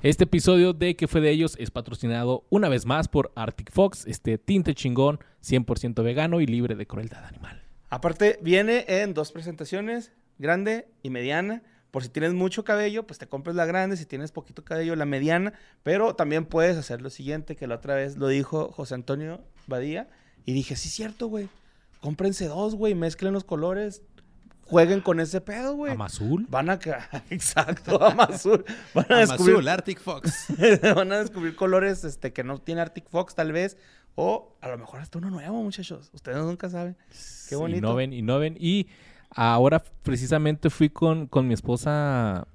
Este episodio de ¿Qué fue de ellos? es patrocinado una vez más por Arctic Fox, este tinte chingón, 100% vegano y libre de crueldad animal. Aparte, viene en dos presentaciones, grande y mediana. Por si tienes mucho cabello, pues te compras la grande. Si tienes poquito cabello, la mediana. Pero también puedes hacer lo siguiente, que la otra vez lo dijo José Antonio Badía. Y dije, sí, cierto, güey. Cómprense dos, güey. Mezclen los colores. Jueguen con ese pedo, güey. Amazul. Van a... Exacto, Amazul. Van a descubrir... Amazul, Arctic Fox. Van a descubrir colores este, que no tiene Arctic Fox, tal vez. O a lo mejor hasta uno nuevo, muchachos. Ustedes nunca saben. Qué bonito. Innoven, innoven. Y ahora precisamente fui con, con mi esposa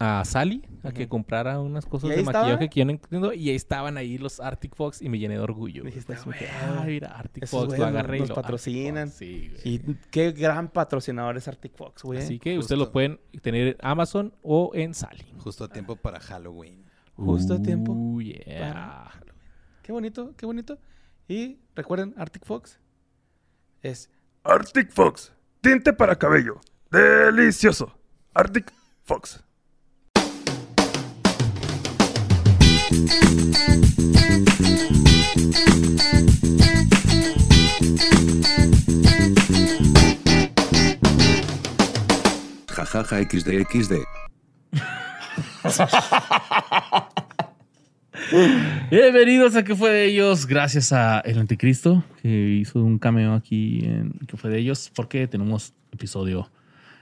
a Sally a que comprara unas cosas ¿Y de estaba? maquillaje que yo no entiendo. Y ahí estaban ahí los Arctic Fox y me llené de orgullo. güey. Dijiste, dije, "Ah, "Ah, mira, Arctic esos Fox, güeyes lo nos- agarré y nos lo- Arctic patrocinan". Fox, Sí, güey. Y qué gran patrocinador es Arctic Fox, güey. Así que ustedes lo pueden tener en Amazon o en Sally. Justo a tiempo para Halloween. Justo a tiempo. Uh, yeah. Qué bonito, qué bonito. Y recuerden, Arctic Fox es Arctic Fox, tinte para cabello. Delicioso. Arctic Fox. Jajaja XD Bienvenidos a ¿Qué fue de ellos? Gracias a El Anticristo, que hizo un cameo aquí en ¿Qué fue de ellos? Porque tenemos episodio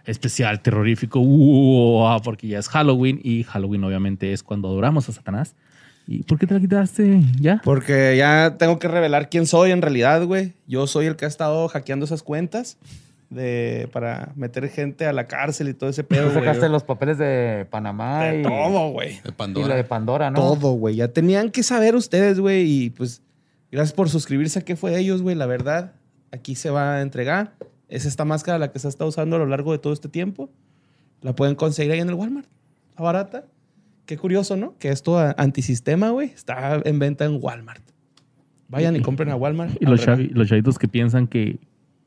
especial, terrorífico, ¡Uah! porque ya es Halloween y Halloween obviamente es cuando adoramos a Satanás. ¿Y por qué te la quitaste ya? Porque ya tengo que revelar quién soy en realidad, güey. Yo soy el que ha estado hackeando esas cuentas de, para meter gente a la cárcel y todo ese pedo, Tú güey. sacaste los papeles de Panamá De y, todo, güey. De y lo Pandora. de Pandora, ¿no? Todo, güey. Ya tenían que saber ustedes, güey. Y pues, gracias por suscribirse a qué fue de ellos, güey. La verdad, aquí se va a entregar. Es esta máscara la que se ha estado usando a lo largo de todo este tiempo. La pueden conseguir ahí en el Walmart. Está barata. Qué curioso, ¿no? Que esto antisistema, güey, está en venta en Walmart. Vayan y compren a Walmart. Y los, Ábrela. chavi- los chavitos que piensan que,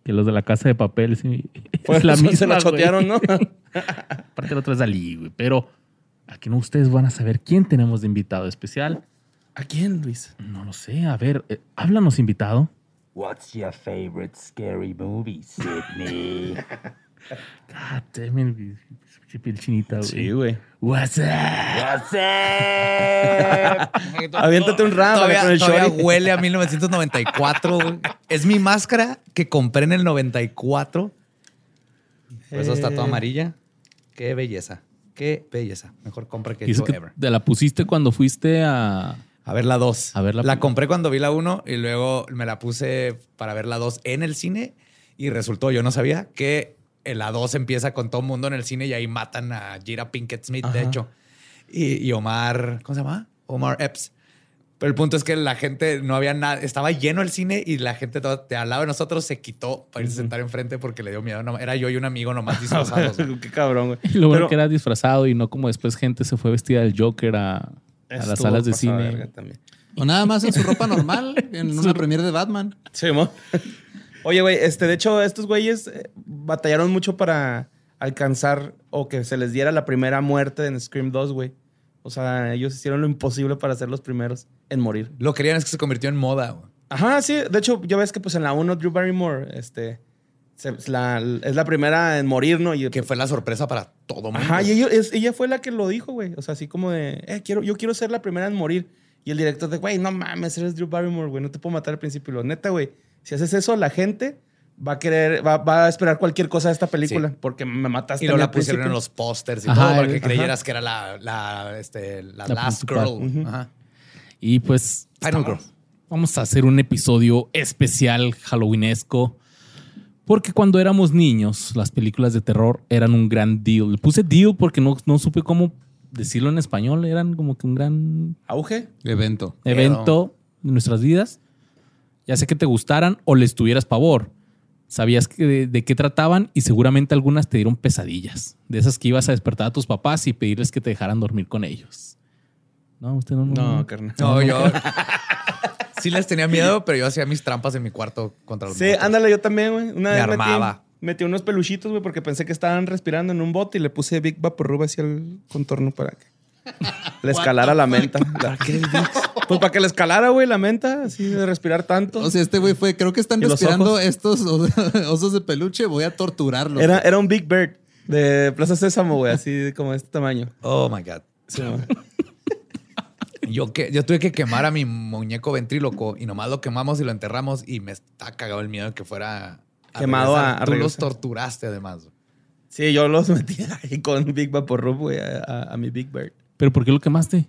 que los de la casa de papel sí, Pues, es la se misma. la güey. chotearon, ¿no? Aparte la otra es Dalí, güey. Pero aquí no ustedes van a saber quién tenemos de invitado especial. ¿A quién, Luis? No lo sé. A ver, eh, háblanos, invitado. What's your favorite scary movie, Sidney? God damn it, pinche piel chinita, güey. güey. What's up? What's up? Aviéntate un rap Todavía, con el todavía huele a 1994. güey. Es mi máscara que compré en el 94. Por eso está toda Eh. amarilla. Qué belleza. Qué belleza. Mejor compra que yo que ever. te la pusiste cuando fuiste a... A ver la 2. A ver la- la compré cuando vi la 1 y luego me la puse para ver la 2 en el cine y resultó, yo no sabía, que la 2 empieza con todo el mundo en el cine y ahí matan a Jira Pinkett Smith, de hecho. Y, y Omar, ¿cómo se llama? Omar Epps. Pero el punto es que la gente no había nada, estaba lleno el cine y la gente toda- de al lado de nosotros se quitó para irse a sentar enfrente porque le dio miedo. No, era yo y un amigo nomás disfrazados. Qué cabrón, güey. Y lo bueno que era disfrazado y no como después gente se fue vestida del Joker a, a las salas de cine. verga. O nada más en su ropa normal, en una premiere de Batman. Sí, mo. Oye, güey, este, de hecho, estos güeyes eh, batallaron mucho para alcanzar o que se les diera la primera muerte en Scream 2, güey. O sea, ellos hicieron lo imposible para ser los primeros en morir. Lo querían es que se convirtió en moda. güey. Ajá, sí. De hecho, ya ves que pues en la 1 Drew Barrymore, este, se- la- es la primera en morir, ¿no? Y, Que fue la sorpresa para todo mundo. Ajá, y es- ella fue la que lo dijo, güey. O sea, así como de, eh, quiero, yo quiero ser la primera en morir. Y el director de, güey, no mames, eres Drew Barrymore, güey, no te puedo matar al principio. Y lo, neta, güey, si haces eso, la gente va a querer, va, va a esperar cualquier cosa de esta película, Sí. porque me mataste. Y luego la pusieron en los pósters y Ajá, todo para que el- creyeras que era la, la, este, la, La last principal. girl. Ajá. Y pues Final Girl. vamos a hacer un episodio especial halloweenesco. Porque cuando éramos niños, las películas de terror eran un gran deal. Le puse deal porque no, no supe cómo decirlo en español. Eran como que un gran Auge. Evento. evento en nuestras vidas. Ya sea que te gustaran o les tuvieras pavor. Sabías que de, de qué trataban y seguramente algunas te dieron pesadillas. De esas que ibas a despertar a tus papás y pedirles que te dejaran dormir con ellos. No, usted no. No, carnal. No, yo sí les tenía miedo, pero yo hacía mis trampas en mi cuarto contra los Sí, ándale, yo también, güey. Una Me vez metí, armaba. metí unos peluchitos, güey, porque pensé que estaban respirando en un bote y le puse Big Vaporrub hacia el contorno para que Le escalara la menta. Pues para que le escalara, güey, la menta, así de respirar tanto. O sea, este güey fue, creo que están ¿Y los respirando estos os- osos de peluche, voy a torturarlos. era, era un Big Bird de Plaza Sésamo, güey, así como de este tamaño. Oh my God. Sí. Yo, que, yo tuve que quemar a mi muñeco ventríloco y nomás lo quemamos y lo enterramos y me está cagado el miedo de que fuera Quemado regresar. a- a Tú los torturaste además. Sí, yo los metí ahí con Big Vaporub, güey, a, a- a mi Big Bird. ¿Pero por qué lo quemaste?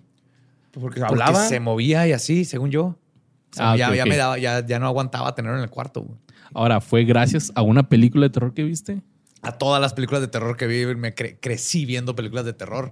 Porque Porque hablaba. se movía y así, según yo. O sea, Ah, ya, me daba, ya, ya no aguantaba tenerlo en el cuarto. güey. Ahora, ¿fue gracias a una película de terror que viste? A todas las películas de terror que vi, me cre- crecí viendo películas de terror.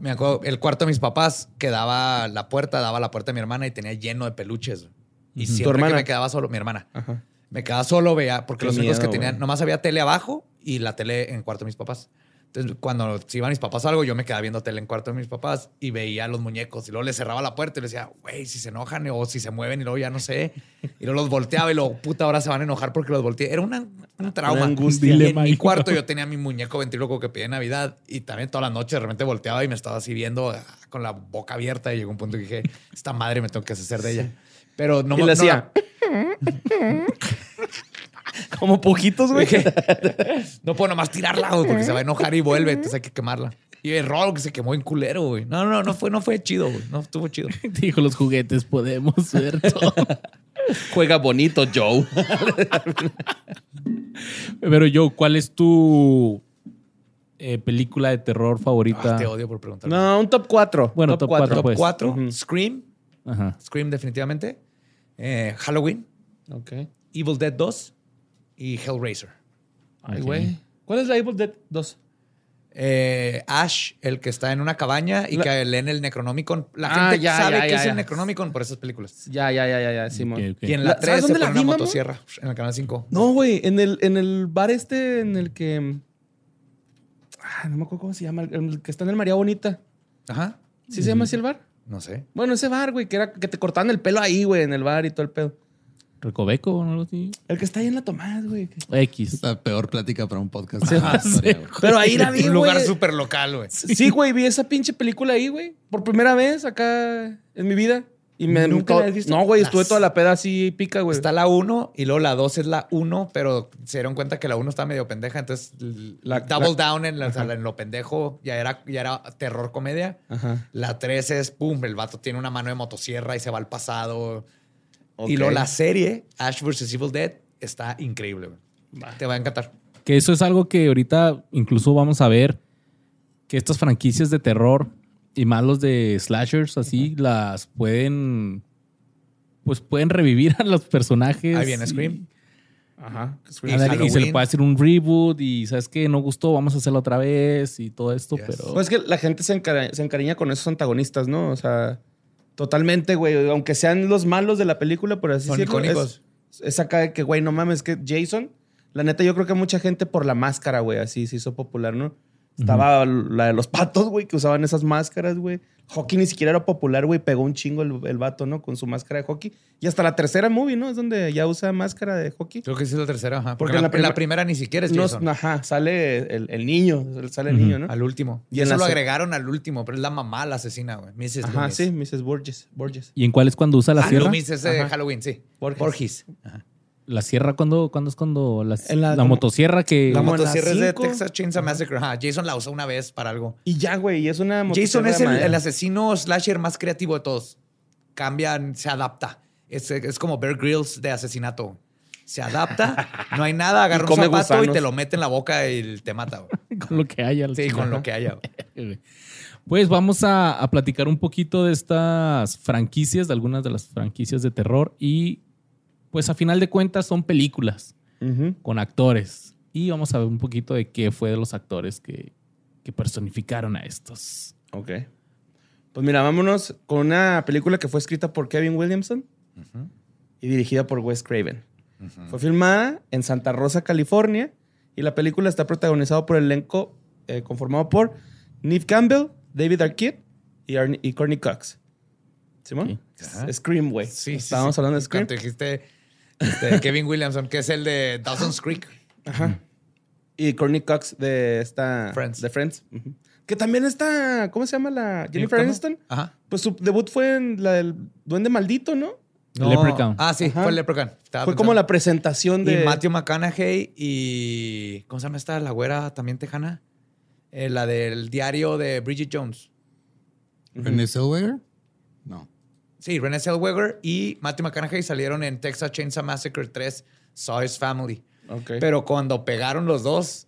Me acuerdo, el cuarto de mis papás quedaba la puerta, daba la puerta de mi hermana y tenía lleno de peluches. Y ¿Tu siempre hermana? me quedaba solo, mi hermana. Ajá. Me quedaba solo, veía, porque Qué los únicos que tenían, nomás había tele abajo y la tele en el cuarto de mis papás. Entonces, cuando se iban mis papás a algo, yo me quedaba viendo tele en cuarto de mis papás y veía los muñecos. Y luego les cerraba la puerta y les decía, güey, si se enojan o si se mueven y luego ya no sé. Y luego los volteaba y luego, puta, ahora se van a enojar porque los volteé. Era una, un trauma. Una angustia. Y en mi cuarto yo tenía mi muñeco ventríloco que pedía en Navidad y también todas las noches de repente volteaba y me estaba así viendo ah, con la boca abierta y llegó un punto que dije, esta madre me tengo que hacer de ella. Pero no y me- no hacía. como pujitos, güey. No puedo nomás tirarla, güey, porque se va a enojar y vuelve, entonces hay que quemarla. Y el rol que se quemó en culero, güey. No, no, no fue, no fue chido, güey. No estuvo chido. Dijo los juguetes, podemos ver todo. Juega bonito, Joe. Pero yo, ¿cuál es tu eh, película de terror favorita? Ah, te odio por preguntar. No, un top 4. Bueno, top cuatro, Top pues. 4, Ujú. Scream. Ajá. Scream definitivamente. Eh, Halloween. Ok. Evil Dead 2 y Hellraiser. Ay, Ok. güey. ¿Cuál es la Evil Dead 2? Eh, Ash, el que está en una cabaña y La- que leen el Necronomicon. La Ah, gente ya, sabe ya, que ya, es ya. el Necronomicon por esas películas. Ya, ya, ya, ya, ya, Simón. Y en La- la ¿sabes 3 se pone una vi, mamá? motosierra en el canal 5. No, güey, en el, en el bar este en el que. Ah, no me acuerdo cómo se llama, el, el que está en el María Bonita. Ajá. ¿Sí se llama así el bar? No sé. Bueno, ese bar, güey, que era que te cortaban el pelo ahí, güey, en el bar y todo el pedo. ¿Recoveco o algo así? El que está ahí en la Tomás, güey. X. La peor plática para un podcast. Sí, Ah, sí. Pero ahí la vi, Un lugar súper local, güey. Sí, güey, vi esa pinche película ahí, güey. Por primera vez acá en mi vida. Y me ¿Nunca la has visto? No, güey, estuve Las- toda la peda así pica, güey. Está la 1 y luego la 2 es la 1, pero se dieron cuenta que la 1 está medio pendeja, entonces La- double la- down en, la- o sea, en lo pendejo ya era, ya era terror comedia. Ajá. La 3 es, pum, el vato tiene una mano de motosierra y se va al pasado. Y luego la serie, Ash vs. Evil Dead, está increíble. güey. Te va a encantar. Que eso es algo que ahorita incluso vamos a ver que estas franquicias de terror y más los de slashers así las pueden pues pueden revivir a los personajes. Ahí viene y- Scream. Ajá. Y ándale, y se le puede hacer un reboot y sabes que no gustó, vamos a hacerlo otra vez y todo esto, Yes. pero Pues es que la gente se encariña con esos antagonistas, ¿no? O sea, totalmente, güey. Aunque sean los malos de la película, por así Son decirlo. Es, es acá de que, güey, no mames, que Jason, la neta, yo creo que mucha gente por la máscara, güey, así se hizo popular, ¿no? Estaba la de los patos, güey, que usaban esas máscaras, güey. Hockey ni siquiera era popular, güey. Pegó un chingo el, el vato, ¿no? Con su máscara de hockey. Y hasta la tercera movie, ¿no? Es donde ya usa máscara de hockey. Creo que sí es la tercera, ajá. Porque Porque, en la, la primer- la primera ni siquiera es No, Jason. ajá, sale el, el niño. Sale el niño, ¿no? Al último. Y eso la lo agregaron al último, pero es la mamá la asesina, güey. Mrs. Ajá, Loomis. sí, Mrs. Borges. Borges. ¿y en cuál es cuando usa la Ah, sierra? Loomis es de Ajá. Halloween, sí. Borges. Borges. Ajá. La sierra cuando cuando es cuando la, la- la motosierra que La motosierra es de. Texas Chainsaw Massacre. Ajá. Jason la usó una vez para algo. Y ya, güey, es una Jason es el, asesino slasher más creativo de todos. Cambian, se adapta. Es, es como Bear Grylls de asesinato. Se adapta, no hay nada, agarra un zapato y te lo mete en la boca y te mata. güey. con lo que haya. Sí, final. con lo que haya. güey. Pues vamos a, a platicar un poquito de estas franquicias, de algunas de las franquicias de terror y pues a final de cuentas son películas con actores y vamos a ver un poquito de qué fue de los actores que, que personificaron a estos. Ok. Pues mira, vámonos con una película que fue escrita por Kevin Williamson y dirigida por Wes Craven. Fue filmada en Santa Rosa, California, y la película está protagonizada por el elenco eh, conformado por Neve Campbell, David Arquette y, Arnie- y Courtney Cox. ¿Simón? Ajá. Scream, güey. Sí, sí, Estábamos sí. hablando de Scream. Cuando dijiste este, Kevin Williamson, que es el de Dawson's Creek. Ajá. Y Courtney Cox de esta... Friends. De Friends. Que también está, ¿cómo se llama la Jennifer. Aniston? Ajá. Pues su debut fue en la del Duende Maldito, ¿no? El Leprechaun. Ah, sí, Ajá. fue el Leprechaun. Estaba Fue pensando. como la presentación de... Y Matthew McConaughey y. ¿Cómo se llama esta? La güera también tejana. Eh, la del diario de Bridget Jones. René Zellweger? No. Sí, Renée Zellweger y Matthew McConaughey salieron en Texas Chainsaw Massacre 3, Saw's Family. Ok. Pero cuando pegaron los dos,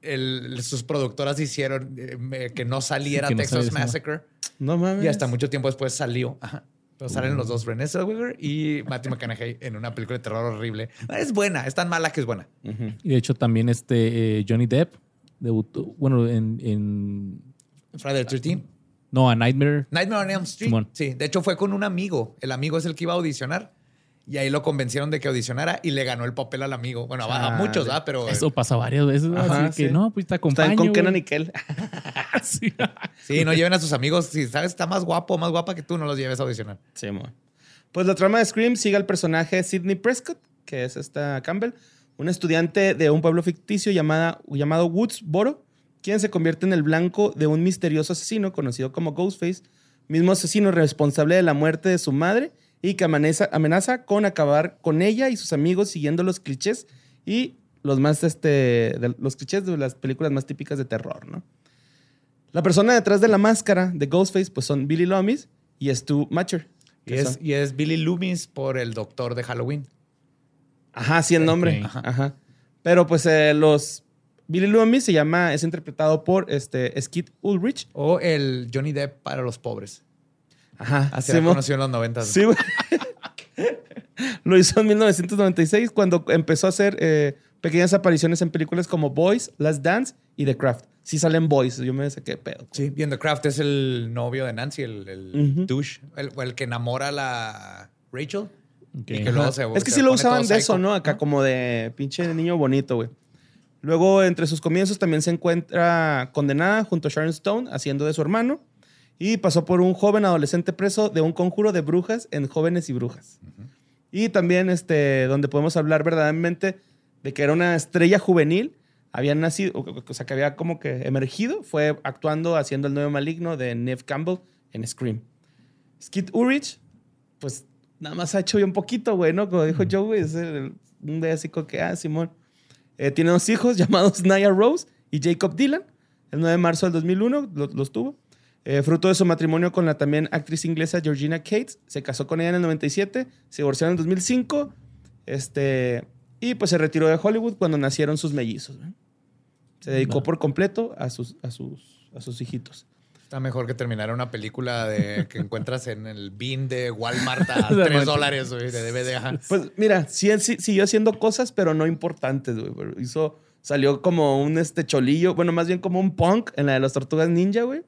el- sus productoras hicieron eh, que no saliera Que no Texas. Massacre. no mames. Y hasta mucho tiempo después salió. Ajá. Pero salen los dos, Renée Zellweger y Matthew McConaughey, en una película de terror horrible. Es buena, es tan mala que es buena. Ujú. Y de hecho también este eh, Johnny Depp debutó, bueno, en, en- Friday the 13th. No, a Nightmare. Nightmare on Elm Street. Simón. Sí, de hecho fue con un amigo. El amigo es el que iba a audicionar. Y ahí lo convencieron de que audicionara y le ganó el papel al amigo. Bueno, a, a Chale. muchos, ¿verdad? Pero Eso pasa varias veces, ¿no? Ajá, así que sí. no, pues te acompaño. Están con. Kenan y Kel. Sí. sí, no lleven a sus amigos. Si sabes está más guapo o más guapa que tú, no los lleves a audicionar. Sí, mo. Pues la trama de Scream sigue al personaje Sidney Prescott, que es esta Campbell, un estudiante de un pueblo ficticio llamada, llamado Woodsboro, quien se convierte en el blanco de un misterioso asesino conocido como Ghostface, mismo asesino responsable de la muerte de su madre y que amenaza, amenaza con acabar con ella y sus amigos siguiendo los clichés y los más este de- los clichés de las películas más típicas de terror, ¿no? La persona detrás de la máscara de Ghostface pues son Billy Loomis y Stu Matcher. Y es, y es Billy Loomis por el doctor de Halloween. Ajá, sí, el nombre. Ajá. Pero pues eh, los. Billy Loomis se llama, es interpretado por este, Skid Ulrich. O el Johnny Depp para los pobres. Ajá. Así mo- conocido en los 90. Sí, güey. Lo hizo en 1996 cuando empezó a hacer eh, pequeñas apariciones en películas como Boys, Last Dance y The Craft. Sí salen Boys, yo me saqué pedo. Sí, y en The Craft es el novio de Nancy, el, douche, el, o el que enamora a la Rachel. Y que luego se Es que se sí lo usaban de eso. ¿no? Acá como de pinche niño bonito, güey. Luego, entre sus comienzos, también se encuentra condenada junto a Sharon Stone, haciendo de su hermano. Y pasó por un joven adolescente preso de un conjuro de brujas en Jóvenes y Brujas. Y también, este, donde podemos hablar verdaderamente de que era una estrella juvenil, había nacido, o, sea, que había como que emergido, fue actuando, haciendo el nuevo maligno de Neve Campbell en Scream. Skid Ulrich, pues nada más ha hecho bien poquito, güey, ¿no? Como dijo Joe, güey, es el- un de así como que, ah, Simón. Eh, tiene dos hijos llamados Naya Rose y Jacob Dylan. El 9 de marzo del 2001 lo- los tuvo. Eh, fruto de su matrimonio con la también actriz inglesa Georgina Cates. Se casó con ella en el 97, se divorciaron en el 2005. Este, y pues se retiró de Hollywood cuando nacieron sus mellizos. Se dedicó por completo a sus, a sus, a sus hijitos. Está mejor que terminar una película de que encuentras en el bin de Walmart a De 3 Walmart. dólares güey, de DVD. Pues mira, sí, sí- siguió haciendo cosas, pero no importantes, güey. Hizo, salió como un este cholillo, bueno, más bien como un punk en la de las tortugas ninja, güey.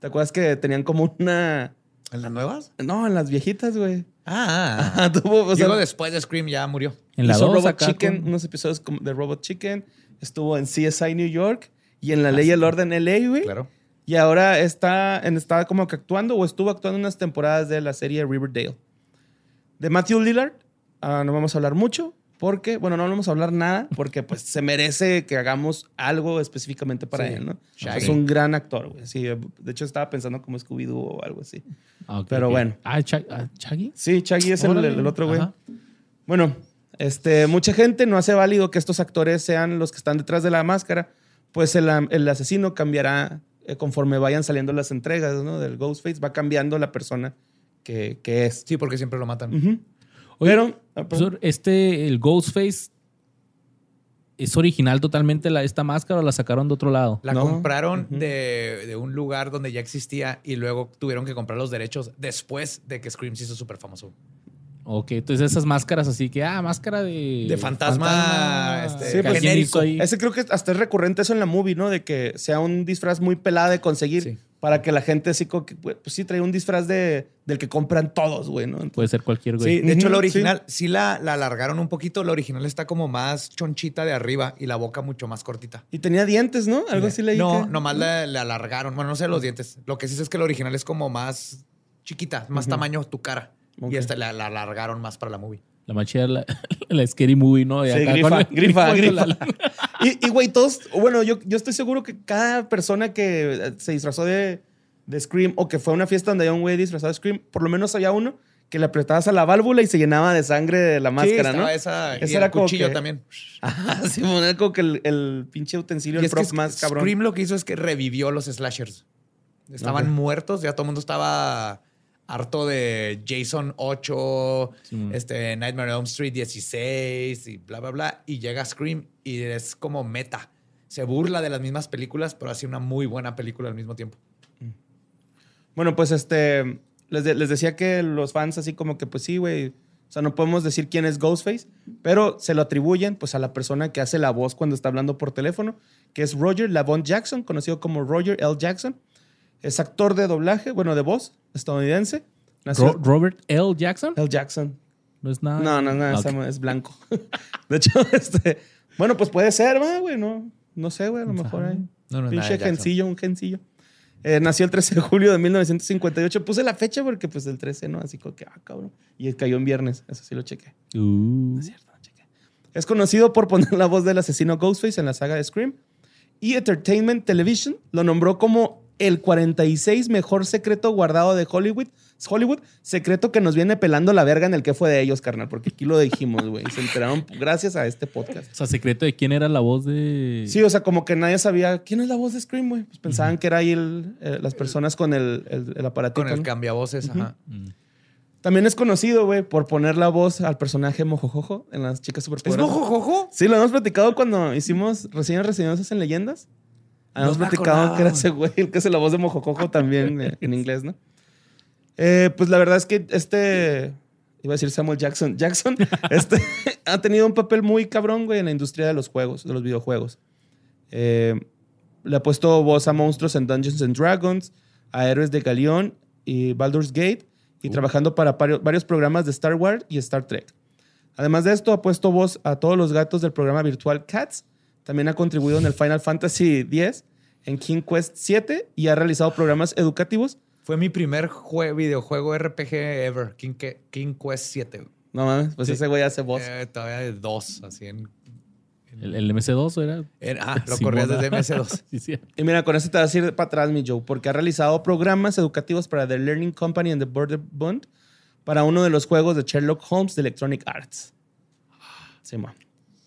¿Te acuerdas que tenían como una. ¿En las nuevas? No, en las viejitas, güey. Ah, Ajá, tuvo, o sea, Digo, después de Scream ya murió. En la hizo 2 Robot Chicken, con- unos episodios como de Robot Chicken. Estuvo en CSI New York y en La Ley y el Orden LA, güey. Claro. Y ahora está, en, está como que actuando o estuvo actuando en unas temporadas de la serie Riverdale. De Matthew Lillard, ah, no vamos a hablar mucho porque, bueno, no vamos a hablar nada porque pues se merece que hagamos algo específicamente para Sí. él, ¿no? Es un gran actor, güey. Sí, de hecho estaba pensando como Scooby-Doo o algo así. Ah, Pero ok. bueno. Ah, Cha- ah, Chaggy. Sí, Chaggy es el, el otro, güey. Ajá. Bueno, este, mucha gente no hace válido que estos actores sean los que están detrás de la máscara, pues el asesino cambiará eh, conforme vayan saliendo las entregas, ¿no? Del Ghostface, va cambiando la persona que, que es. Sí, porque siempre lo matan. Ujú. Oye, Pero, ah. Profesor, este, el Ghostface, ¿es original totalmente la, esta máscara o la sacaron de otro lado? La No. compraron Ujú. de, de un lugar donde ya existía y luego tuvieron que comprar los derechos después de que Scream se hizo súper famoso. Ok, entonces esas máscaras así que, ah, máscara de... De fantasma, este, Sí, pues, ¿quién hizo genérico. ahí? ese creo que hasta es recurrente eso en la movie, ¿no? De que sea un disfraz muy pelada de conseguir Sí. para que la gente que, pues sí, trae un disfraz de, del que compran todos, güey, ¿no? Puede ser cualquier güey. Sí, de hecho la original sí, la, la alargaron un poquito. La original está como más chonchita de arriba y la boca mucho más cortita. Y tenía dientes, ¿no? Algo así leí. No, que- nomás le, le alargaron. Bueno, no sé los dientes. Lo que sí sé es que la original es como más chiquita, más tamaño tu cara. Ok. Y esta la, la alargaron más para la movie. La más chida, la, la Scary Movie, ¿no? Y Sí, grifa, con el- grifa, con grifa. la- Y, y, güey, todos, bueno, yo, yo estoy seguro que cada persona que eh, se disfrazó de, de Scream o que fue a una fiesta donde había un güey disfrazado de Scream, por lo menos había uno que le apretabas a la válvula y se llenaba de sangre de la máscara, sí, ¿no? esa. Ese y era el como cuchillo que- también. Ajá, sí, bueno, era como que el, el pinche utensilio, Y el es que prop más cabrón. Scream lo que hizo es que revivió los slashers. Estaban muertos, ya todo el mundo estaba harto de Jason 8, Sí, este, Nightmare on Elm Street 16 y bla, bla, bla. Y llega Scream y es como meta. Se burla de las mismas películas, pero hace una muy buena película al mismo tiempo. Bueno, pues este, les, de- les decía que los fans así como que, pues sí, güey, o sea, no podemos decir quién es Ghostface, pero se lo atribuyen pues a la persona que hace la voz cuando está hablando por teléfono, que es Roger Lavon Jackson, conocido como Roger L. Jackson. Es actor de doblaje, bueno, de voz, estadounidense. Nació- Robert L. Jackson. L. Jackson. No es nada. No, no, no, Ah, esa ok. ma- es blanco. de hecho, este, bueno, pues puede ser, ¿va, güey, no, no sé, güey, a lo mejor hay. No, no Pinche gencillo, un gencillo. Eh, nació el 13 de julio de 1958. Puse la fecha porque, pues, el 13, ¿no? Así como que, ah, cabrón. Y cayó en viernes. Eso sí lo chequé. Uh, Es cierto, lo chequé. Es conocido por poner la voz del asesino Ghostface en la saga de Scream. Y Entertainment Television lo nombró como el 46 mejor secreto guardado de Hollywood. Hollywood, secreto que nos viene pelando la verga en el que fue de ellos, carnal, porque aquí lo dijimos, güey. Se enteraron gracias a este podcast. o sea, secreto de quién era la voz de. Sí, o sea, como que nadie sabía quién es la voz de Scream, güey. Pues pensaban que era ahí el- eh, las personas con el, el, el aparatito. Con el ¿no? cambiavoces, ajá. Mm. También es conocido, güey, por poner la voz al personaje Mojojojo en las chicas ¿Es superpoderosas. mojojojo? Sí, lo hemos platicado cuando hicimos reseñas reseñosas en leyendas. Habíamos No platicado que era ese güey, el que hace la voz de Mojojojo también en inglés, ¿no? Eh, pues la verdad es que este, iba a decir Samuel Jackson, Jackson, este, ha tenido un papel muy cabrón, güey, en la industria de los juegos, de los videojuegos. Eh, le ha puesto voz a monstruos en Dungeons and Dragons, a héroes de Galeón y Baldur's Gate, y trabajando para varios programas de Star Wars y Star Trek. Además de esto, ha puesto voz a todos los gatos del programa virtual Cats. También ha contribuido en el Final Fantasy X, en King Quest 7 y ha realizado programas educativos. Fue mi primer jue- videojuego RPG ever, King, King Quest 7. güey. No mames, pues Sí. ese güey hace voz. Eh, todavía de dos, así en... ¿El, el MC2 era? en- ah, lo corrías desde MS2. sí, sí. Y mira, con eso te vas a ir para atrás, mi Joe, porque ha realizado programas educativos para The Learning Company and the Border Bund para uno de los juegos de Sherlock Holmes de Electronic Arts. Sí, ma.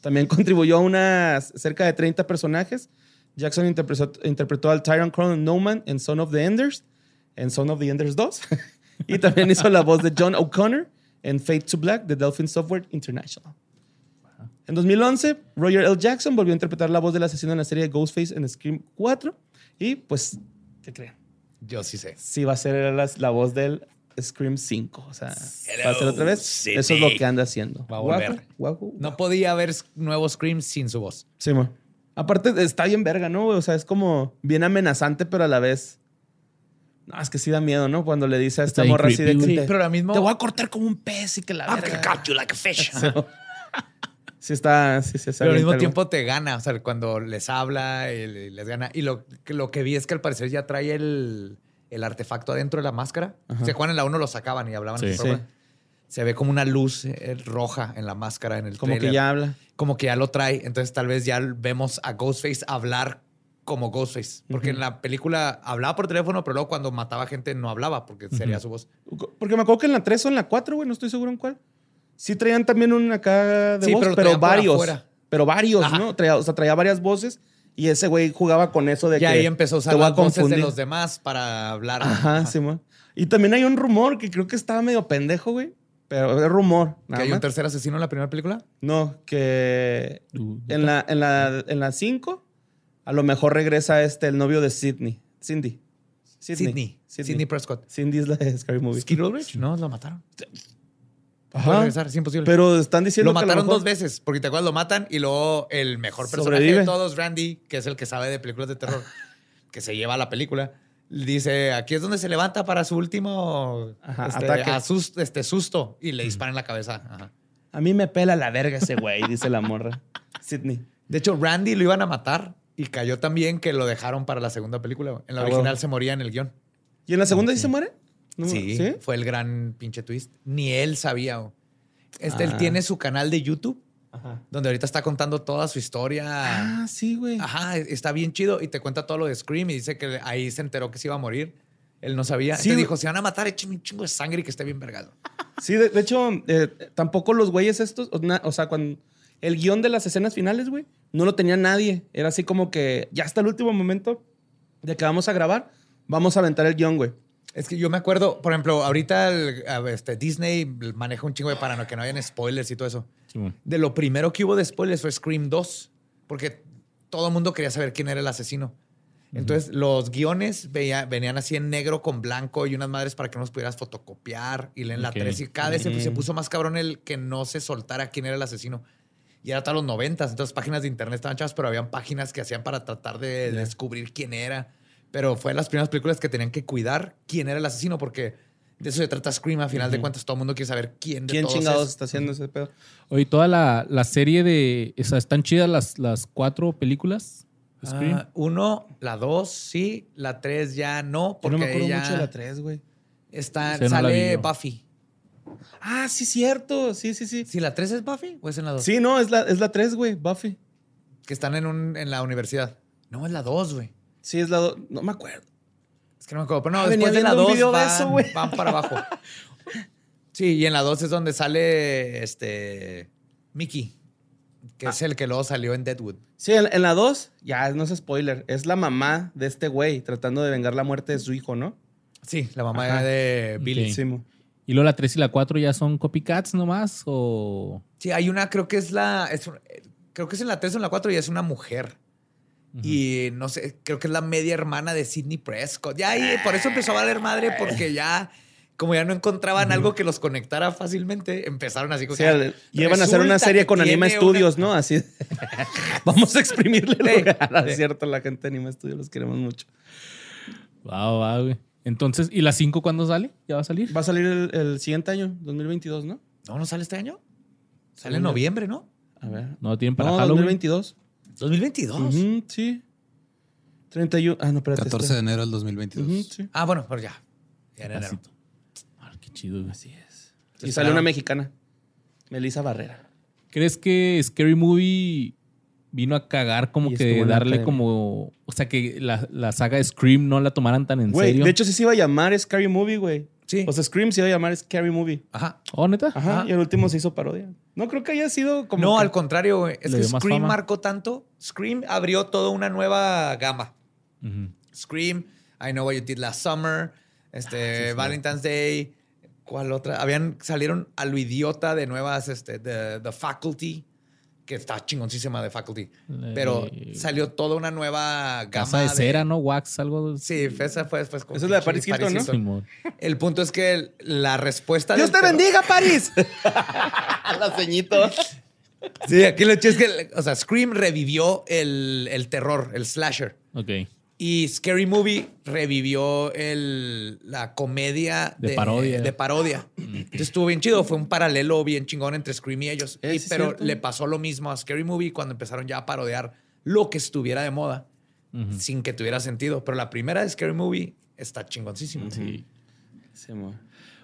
También contribuyó a unas cerca de 30 personajes. Jackson interpretó, interpretó al Tyrant Crown Noman en Son of the Enders, en Son of the Enders 2. y también hizo la voz de John O'Connor en Fate to Black de Delphin Software International. En 2011, Roger L. Jackson volvió a interpretar la voz del asesino en la serie Ghostface en Scream 4. Y pues, ¿qué creen? Yo sí sé. Sí va a ser la, la voz del Scream 5. O sea, va a ser otra vez. Eso es lo que anda haciendo. Va a volver. Guapo, guapo, No podía haber nuevo Scream sin su voz. Sí, mo. Aparte, está bien verga, ¿no? O sea, es como bien amenazante, pero a la vez. No, es que sí da miedo, ¿no? Cuando le dice a esta Está morra así de que te, Sí, pero ahora mismo- te voy a cortar como un pez y que la I'm verga. cut you like a fish. Sí, sí está, sí, sí, está Pero al mismo tiempo te gana, o sea, cuando les habla y le- les gana. Y lo que vi es que al parecer ya trae el, el artefacto adentro de la máscara. Se acuerdan, en la uno lo sacaban y hablaban. Sí. Sí. Se ve como una luz eh, roja en la máscara en el Como que ya habla. Como que ya lo trae. Entonces tal vez ya vemos a Ghostface hablar como Ghostface. Porque en la película hablaba por teléfono, pero luego cuando mataba gente no hablaba porque sería su voz. Porque me acuerdo que en la 3 o en la 4, güey, no estoy seguro en cuál. Sí traían también una acá de Sí, voz, pero pero, varios. Pero varios, Ajá. ¿no? Traía, o sea, traía varias voces y ese güey jugaba con eso de Y que ahí empezó a usar las voces de los demás para hablar. Ajá, sí, mo. Y también hay un rumor que creo que estaba medio pendejo, güey. Pero es rumor. ¿Que hay un tercer asesino en la primera película? No, que en la, en la, en la 5 a lo mejor regresa este, el novio de Sidney. Cindy. Sidney. Sidney Prescott. Cindy es la de Scary Movie. ¿Skid Ulrich? No, lo mataron. Ajá. puede regresar, es imposible. Pero están diciendo lo que a mataron mejor- dos veces, porque te acuerdas, lo matan y luego el mejor personaje Sobrevive. de todos, Randy, que es el que sabe de películas de terror, que se lleva la película, dice, aquí es donde se levanta para su último Ajá, este, ataque. asus- este, susto y le disparan en la cabeza. Ajá. A mí me pela la verga ese güey, dice la morra. Sidney. De hecho, Randy lo iban a matar y cayó también que lo dejaron para la segunda película. En la Ah, original bueno. se moría en el guion. ¿Y en la segunda sí se muere? No, Sí, fue el gran pinche twist. Ni él sabía. Este, él Ah. tiene su canal de YouTube, Ajá. donde ahorita está contando toda su historia. Ah, sí, güey. Ajá, está bien chido y te cuenta todo lo de Scream y dice que ahí se enteró que se iba a morir. Él no sabía. Sí, dijo, si van a matar, echen un chingo de sangre y que esté bien vergado. Sí, de, de hecho, eh, tampoco los güeyes estos, o, na- o sea, cuando el guion de las escenas finales, güey, no lo tenía nadie. Era así como que ya hasta el último momento de que vamos a grabar, vamos a aventar el guion, güey. Es que yo me acuerdo, por ejemplo, ahorita el- este, Disney maneja un chingo de paranoia, que no hayan spoilers y todo eso. De lo primero que hubo de spoilers fue Scream 2, porque todo el mundo quería saber quién era el asesino. Entonces, los guiones veía- venían así en negro con blanco y unas madres para que no los pudieras fotocopiar. Y en la Ok. 3 y cada vez se, se puso más cabrón el que no se soltara quién era el asesino. Y era hasta los 90, entonces páginas de internet estaban chavas, pero habían páginas que hacían para tratar de descubrir quién era. Pero fue de las primeras películas que tenían que cuidar quién era el asesino, porque de eso se trata Scream. A final de cuentas, todo el mundo quiere saber quién de ¿Quién todos chingados es. está haciendo ese pedo? Oye, toda la, la serie de. O sea, están chidas las, las cuatro películas. de Scream. Ah, uno, la dos, sí. La tres ya no, Yo porque no me acuerdo ya mucho de la 3, güey. está, sale yo. Buffy. Ah, sí, cierto. Sí, sí, sí. ¿Sí, la tres es Buffy o es en la dos? Sí, no, es la, es la 3, güey, Buffy. Que están en, un, en la universidad. No, es la dos, güey. Sí, es la... do- No me acuerdo. Es que no me acuerdo. Pero no, Ah, venía después de la viendo un dos video de van, eso, güey. van para abajo. Sí, y en la dos es donde sale este Mickey, que es el que luego salió en Deadwood. Sí, en, en la 2, ya no es spoiler, es la mamá de este güey tratando de vengar la muerte de su hijo, ¿no? Sí, la mamá Ajá. de Billy. Ok. Sí, mo. ¿Y luego la 3 y la 4 ya son copycats nomás? ¿O.? Sí, hay una, creo que es la. es un- creo que es en la 3 o en la 4 y es una mujer. Y no sé, creo que es la media hermana de Sidney Prescott. Ya ahí, por eso empezó a valer madre, porque ya, como ya no encontraban algo que los conectara fácilmente, empezaron así como Sí, que, al- y iban a hacer una serie con Anima Studios, una- ¿no? Así. Vamos a exprimirle el Sí, lugar. Ah, sí. Es cierto, la gente de Anima Studios los queremos mucho. Va, va, güey. Entonces, ¿y la 5 cuándo sale? ¿Ya va a salir? Va a salir el, el siguiente año, 2022, ¿no? No, no sale este año. Sale en noviembre, ¿no? A ver. No, tienen para no, Halloween. 2022. 2022. Ujú, sí. 31. Ah, no, espérate. 14 de enero del 2022. Ujú, sí. Ah, bueno, pero ya. Ya en enero. Ah, qué chido, güey. Así es. Y sale una mexicana. Melissa Barrera. ¿Crees que Scary Movie vino a cagar como Y que darle como... O sea, que la, la saga Scream no la tomaran tan en Güey, serio? de hecho sí se iba a llamar Scary Movie, güey. Sí. O sea, Scream se iba a llamar Scary Movie. Ajá. ¿Oh, neta? Ajá, Ajá. y el último se hizo parodia. No creo que haya sido como. no, que- al contrario. Es Le que Scream fama. marcó tanto. Scream abrió toda una nueva gama. Scream, I Know What You Did Last Summer, este, Valentine's Day, ¿cuál otra? Habían, salieron a lo idiota de nuevas, este, The, The Faculty, que está chingoncísima de Faculty, Eh, pero salió toda una nueva gama. Casa de cera, ¿no? Wax, algo... Sí, esa fue después. con Esa es la de Paris Hilton. El punto es que el- la respuesta... ¡Dios del te bendiga, París! La ceñito. Sí, aquí lo chido es que, o sea, Scream revivió el, el terror, el slasher. Ok. Y Scary Movie revivió el, la comedia De parodia. De parodia. Entonces estuvo bien chido. Fue un paralelo bien chingón entre Scream y ellos. Eh, Y- pero cierto. le pasó lo mismo a Scary Movie cuando empezaron ya a parodiar lo que estuviera de moda sin que tuviera sentido. Pero la primera de Scary Movie está chingoncísima. Sí.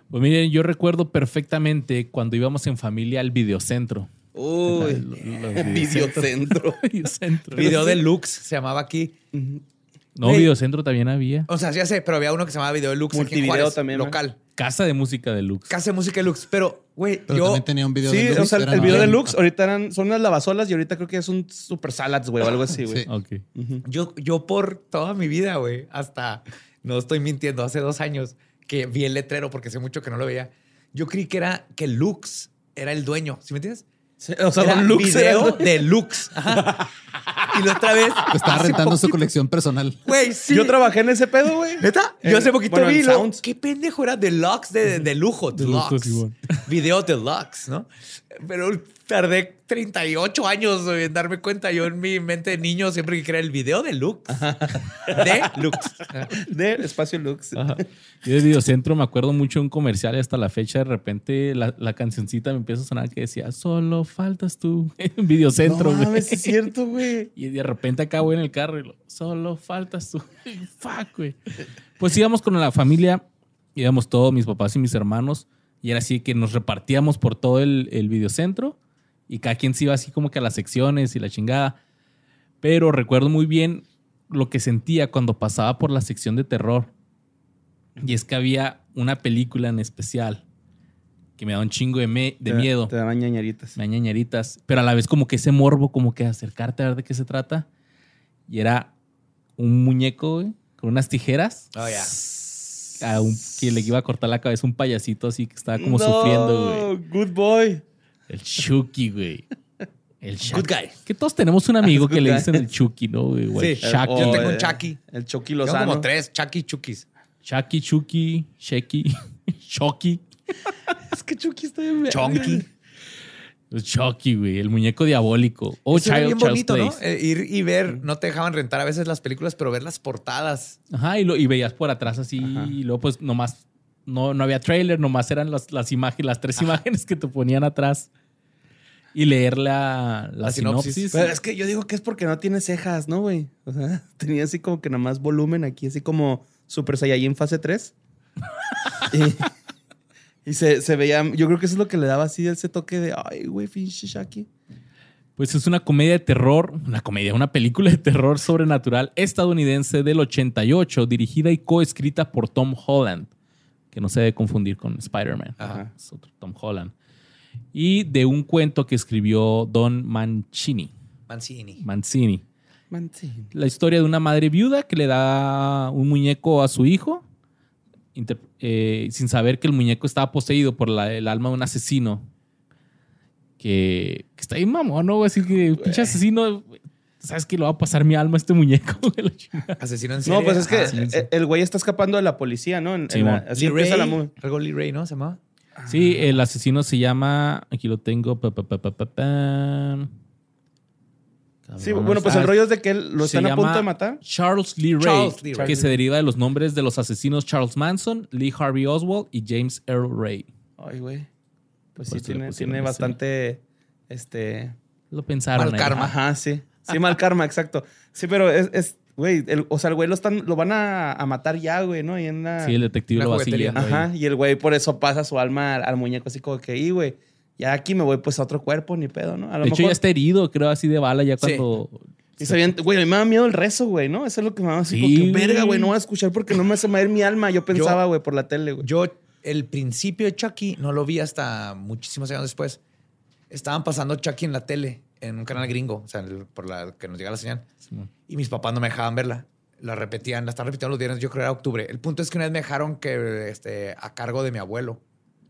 Pues miren, yo recuerdo perfectamente cuando íbamos en familia al videocentro. Uy, videocentro. videocentro. Video Deluxe se llamaba aquí. No, Güey. videocentro también había. O sea, ya sé, pero había uno que se llamaba Video Deluxe. aquí en Multivideo Juárez, también, ¿no? Local. Casa de música deluxe. Casa de música deluxe. Pero, güey, Pero yo. también tenía un video Sí, de o sea, el video nuevo. deluxe ahorita eran, son unas lavasolas y ahorita creo que es un super salads, güey, o algo así, güey. Sí. Ok. Yo, yo por toda mi vida, güey, hasta, no estoy mintiendo, hace dos años que vi el letrero porque hace mucho que no lo veía. Yo creí que era que Lux era el dueño, ¿sí me entiendes? O sea, era Don Lux era video el- de Lux. Ajá. Y la otra vez. Estaba rentando su colección personal. Güey, sí. Yo trabajé en ese pedo, güey. ¿Neta? Yo hace poquito bueno, vi. lo- Sounds. ¿Qué pendejo era Deluxe de, de lujo? De lujo, Deluxe. Video Deluxe, ¿no? Pero tardé 38 años en darme cuenta. Yo en mi mente de niño siempre que quería el video Deluxe. De Lux. De Espacio Lux. Ajá. Yo de videocentro me acuerdo mucho de un comercial y hasta la fecha de repente la, la cancioncita me empieza a sonar que decía solo faltas tú en videocentro. no güey. mames, es cierto, güey. Y de repente acá voy en el carro y lo, solo faltas tú. Fuck, güey. Pues íbamos con la familia, íbamos todos, mis papás y mis hermanos. Y era así que nos repartíamos por todo el, el videocentro y cada quien se iba así como que a las secciones y la chingada. Pero recuerdo muy bien lo que sentía cuando pasaba por la sección de terror. Y es que había una película en especial que me da un chingo de, me- de Te- miedo. Te daban ñañaritas. Me da ñañaritas, pero a la vez como que ese morbo, como que acercarte a ver de qué se trata. Y era un muñeco, güey, con unas tijeras. Oh, ya. A un, que le iba a cortar la cabeza un payasito así que estaba como No, sufriendo, güey. Good boy. El Chucky, güey. El Chucky. Good guy. Que todos tenemos un amigo que le dicen el Chucky, ¿no? güey? El Sí. Shaki. Yo tengo un eh, Chucky. El Chucky Tengo Lozano. como tres Chucky Chukis. Chucky, Chucky, Sheki, Shocky. Es que Chucky está bien. Chonky. Chucky, güey. El muñeco diabólico. O Eso era Child, bien Child's bonito, ¿no? Place. Eh, ir y ver, no te dejaban rentar a veces las películas, pero ver las portadas. Ajá, y, lo, y veías por atrás así, Ajá. y luego pues nomás, no, no había trailer, nomás eran las, las imágenes, las tres imágenes que te ponían atrás. Y leer la, la, La sinopsis. sinopsis. Pero es que yo digo que es porque no tiene cejas, ¿no, güey? O sea, tenía así como que nada más volumen aquí, así como Super Saiyajin fase 3. y y se, se veía, yo creo que eso es lo que le daba así ese toque de, ay, güey, pinche Shaki. Pues es una comedia de terror, una comedia, una película de terror sobrenatural estadounidense del 88, dirigida y coescrita por Tom Holland, que no se debe confundir con Spider-Man. Ajá. Es otro Tom Holland. Y de un cuento que escribió Don Mancini. Mancini. Mancini. Man, sí. la historia de una madre viuda que le da un muñeco a su hijo, eh, sin saber que el muñeco estaba poseído por la- el alma de un asesino. Que, que está ahí mamón, ¿no? Así que, pinche asesino, ¿sabes que le va a pasar mi alma a este muñeco? güey? Asesino en serie. No, pues es que sí, sí. eh, el güey está escapando de la policía, ¿no? En- en Simón. la- así Lee empieza la movie. Algo Lee Ray, ¿no? Se llamaba. Sí, el asesino se llama, aquí lo tengo. pa, pa, pa, Sí, bueno, pues ah, el rollo es de que él lo se están a punto de matar. Charles Lee Ray, Charles Lee Ray. que se deriva de los nombres de los asesinos Charles Manson, Lee Harvey Oswald y James Earl Ray. Ay, güey. Pues Por sí, tiene, tiene bastante, este... Lo pensaron. Mal ahí. karma. Ajá, sí. Sí, mal karma, exacto. Sí, pero es, es güey, o sea, el güey lo, están, lo van a, a matar ya, güey, ¿no? Y en la... Sí, el detective lo va siguiendo. Ajá, y el güey por eso pasa su alma al, al muñeco así como que, y güey, ya aquí me voy pues a otro cuerpo, ni pedo, ¿no? A lo De hecho, mejor... ya está herido, creo, así de bala, ya Sí. cuando. Y se avienta- güey, a mí me da miedo el rezo, güey, ¿no? Eso es lo que me da así Sí, como que, verga, güey. no voy a escuchar porque no me hace mover mi alma. Yo pensaba, güey, por la tele, güey. Yo, el principio de Chucky, no lo vi hasta muchísimos años después. Estaban pasando Chucky en la tele, en un canal gringo, o sea, el- por la que nos llega la señal. Y mis papás no me dejaban verla. La repetían, la estaban repitiendo los viernes, yo creo que era octubre. El punto es que una vez me dejaron que, este, a cargo de mi abuelo.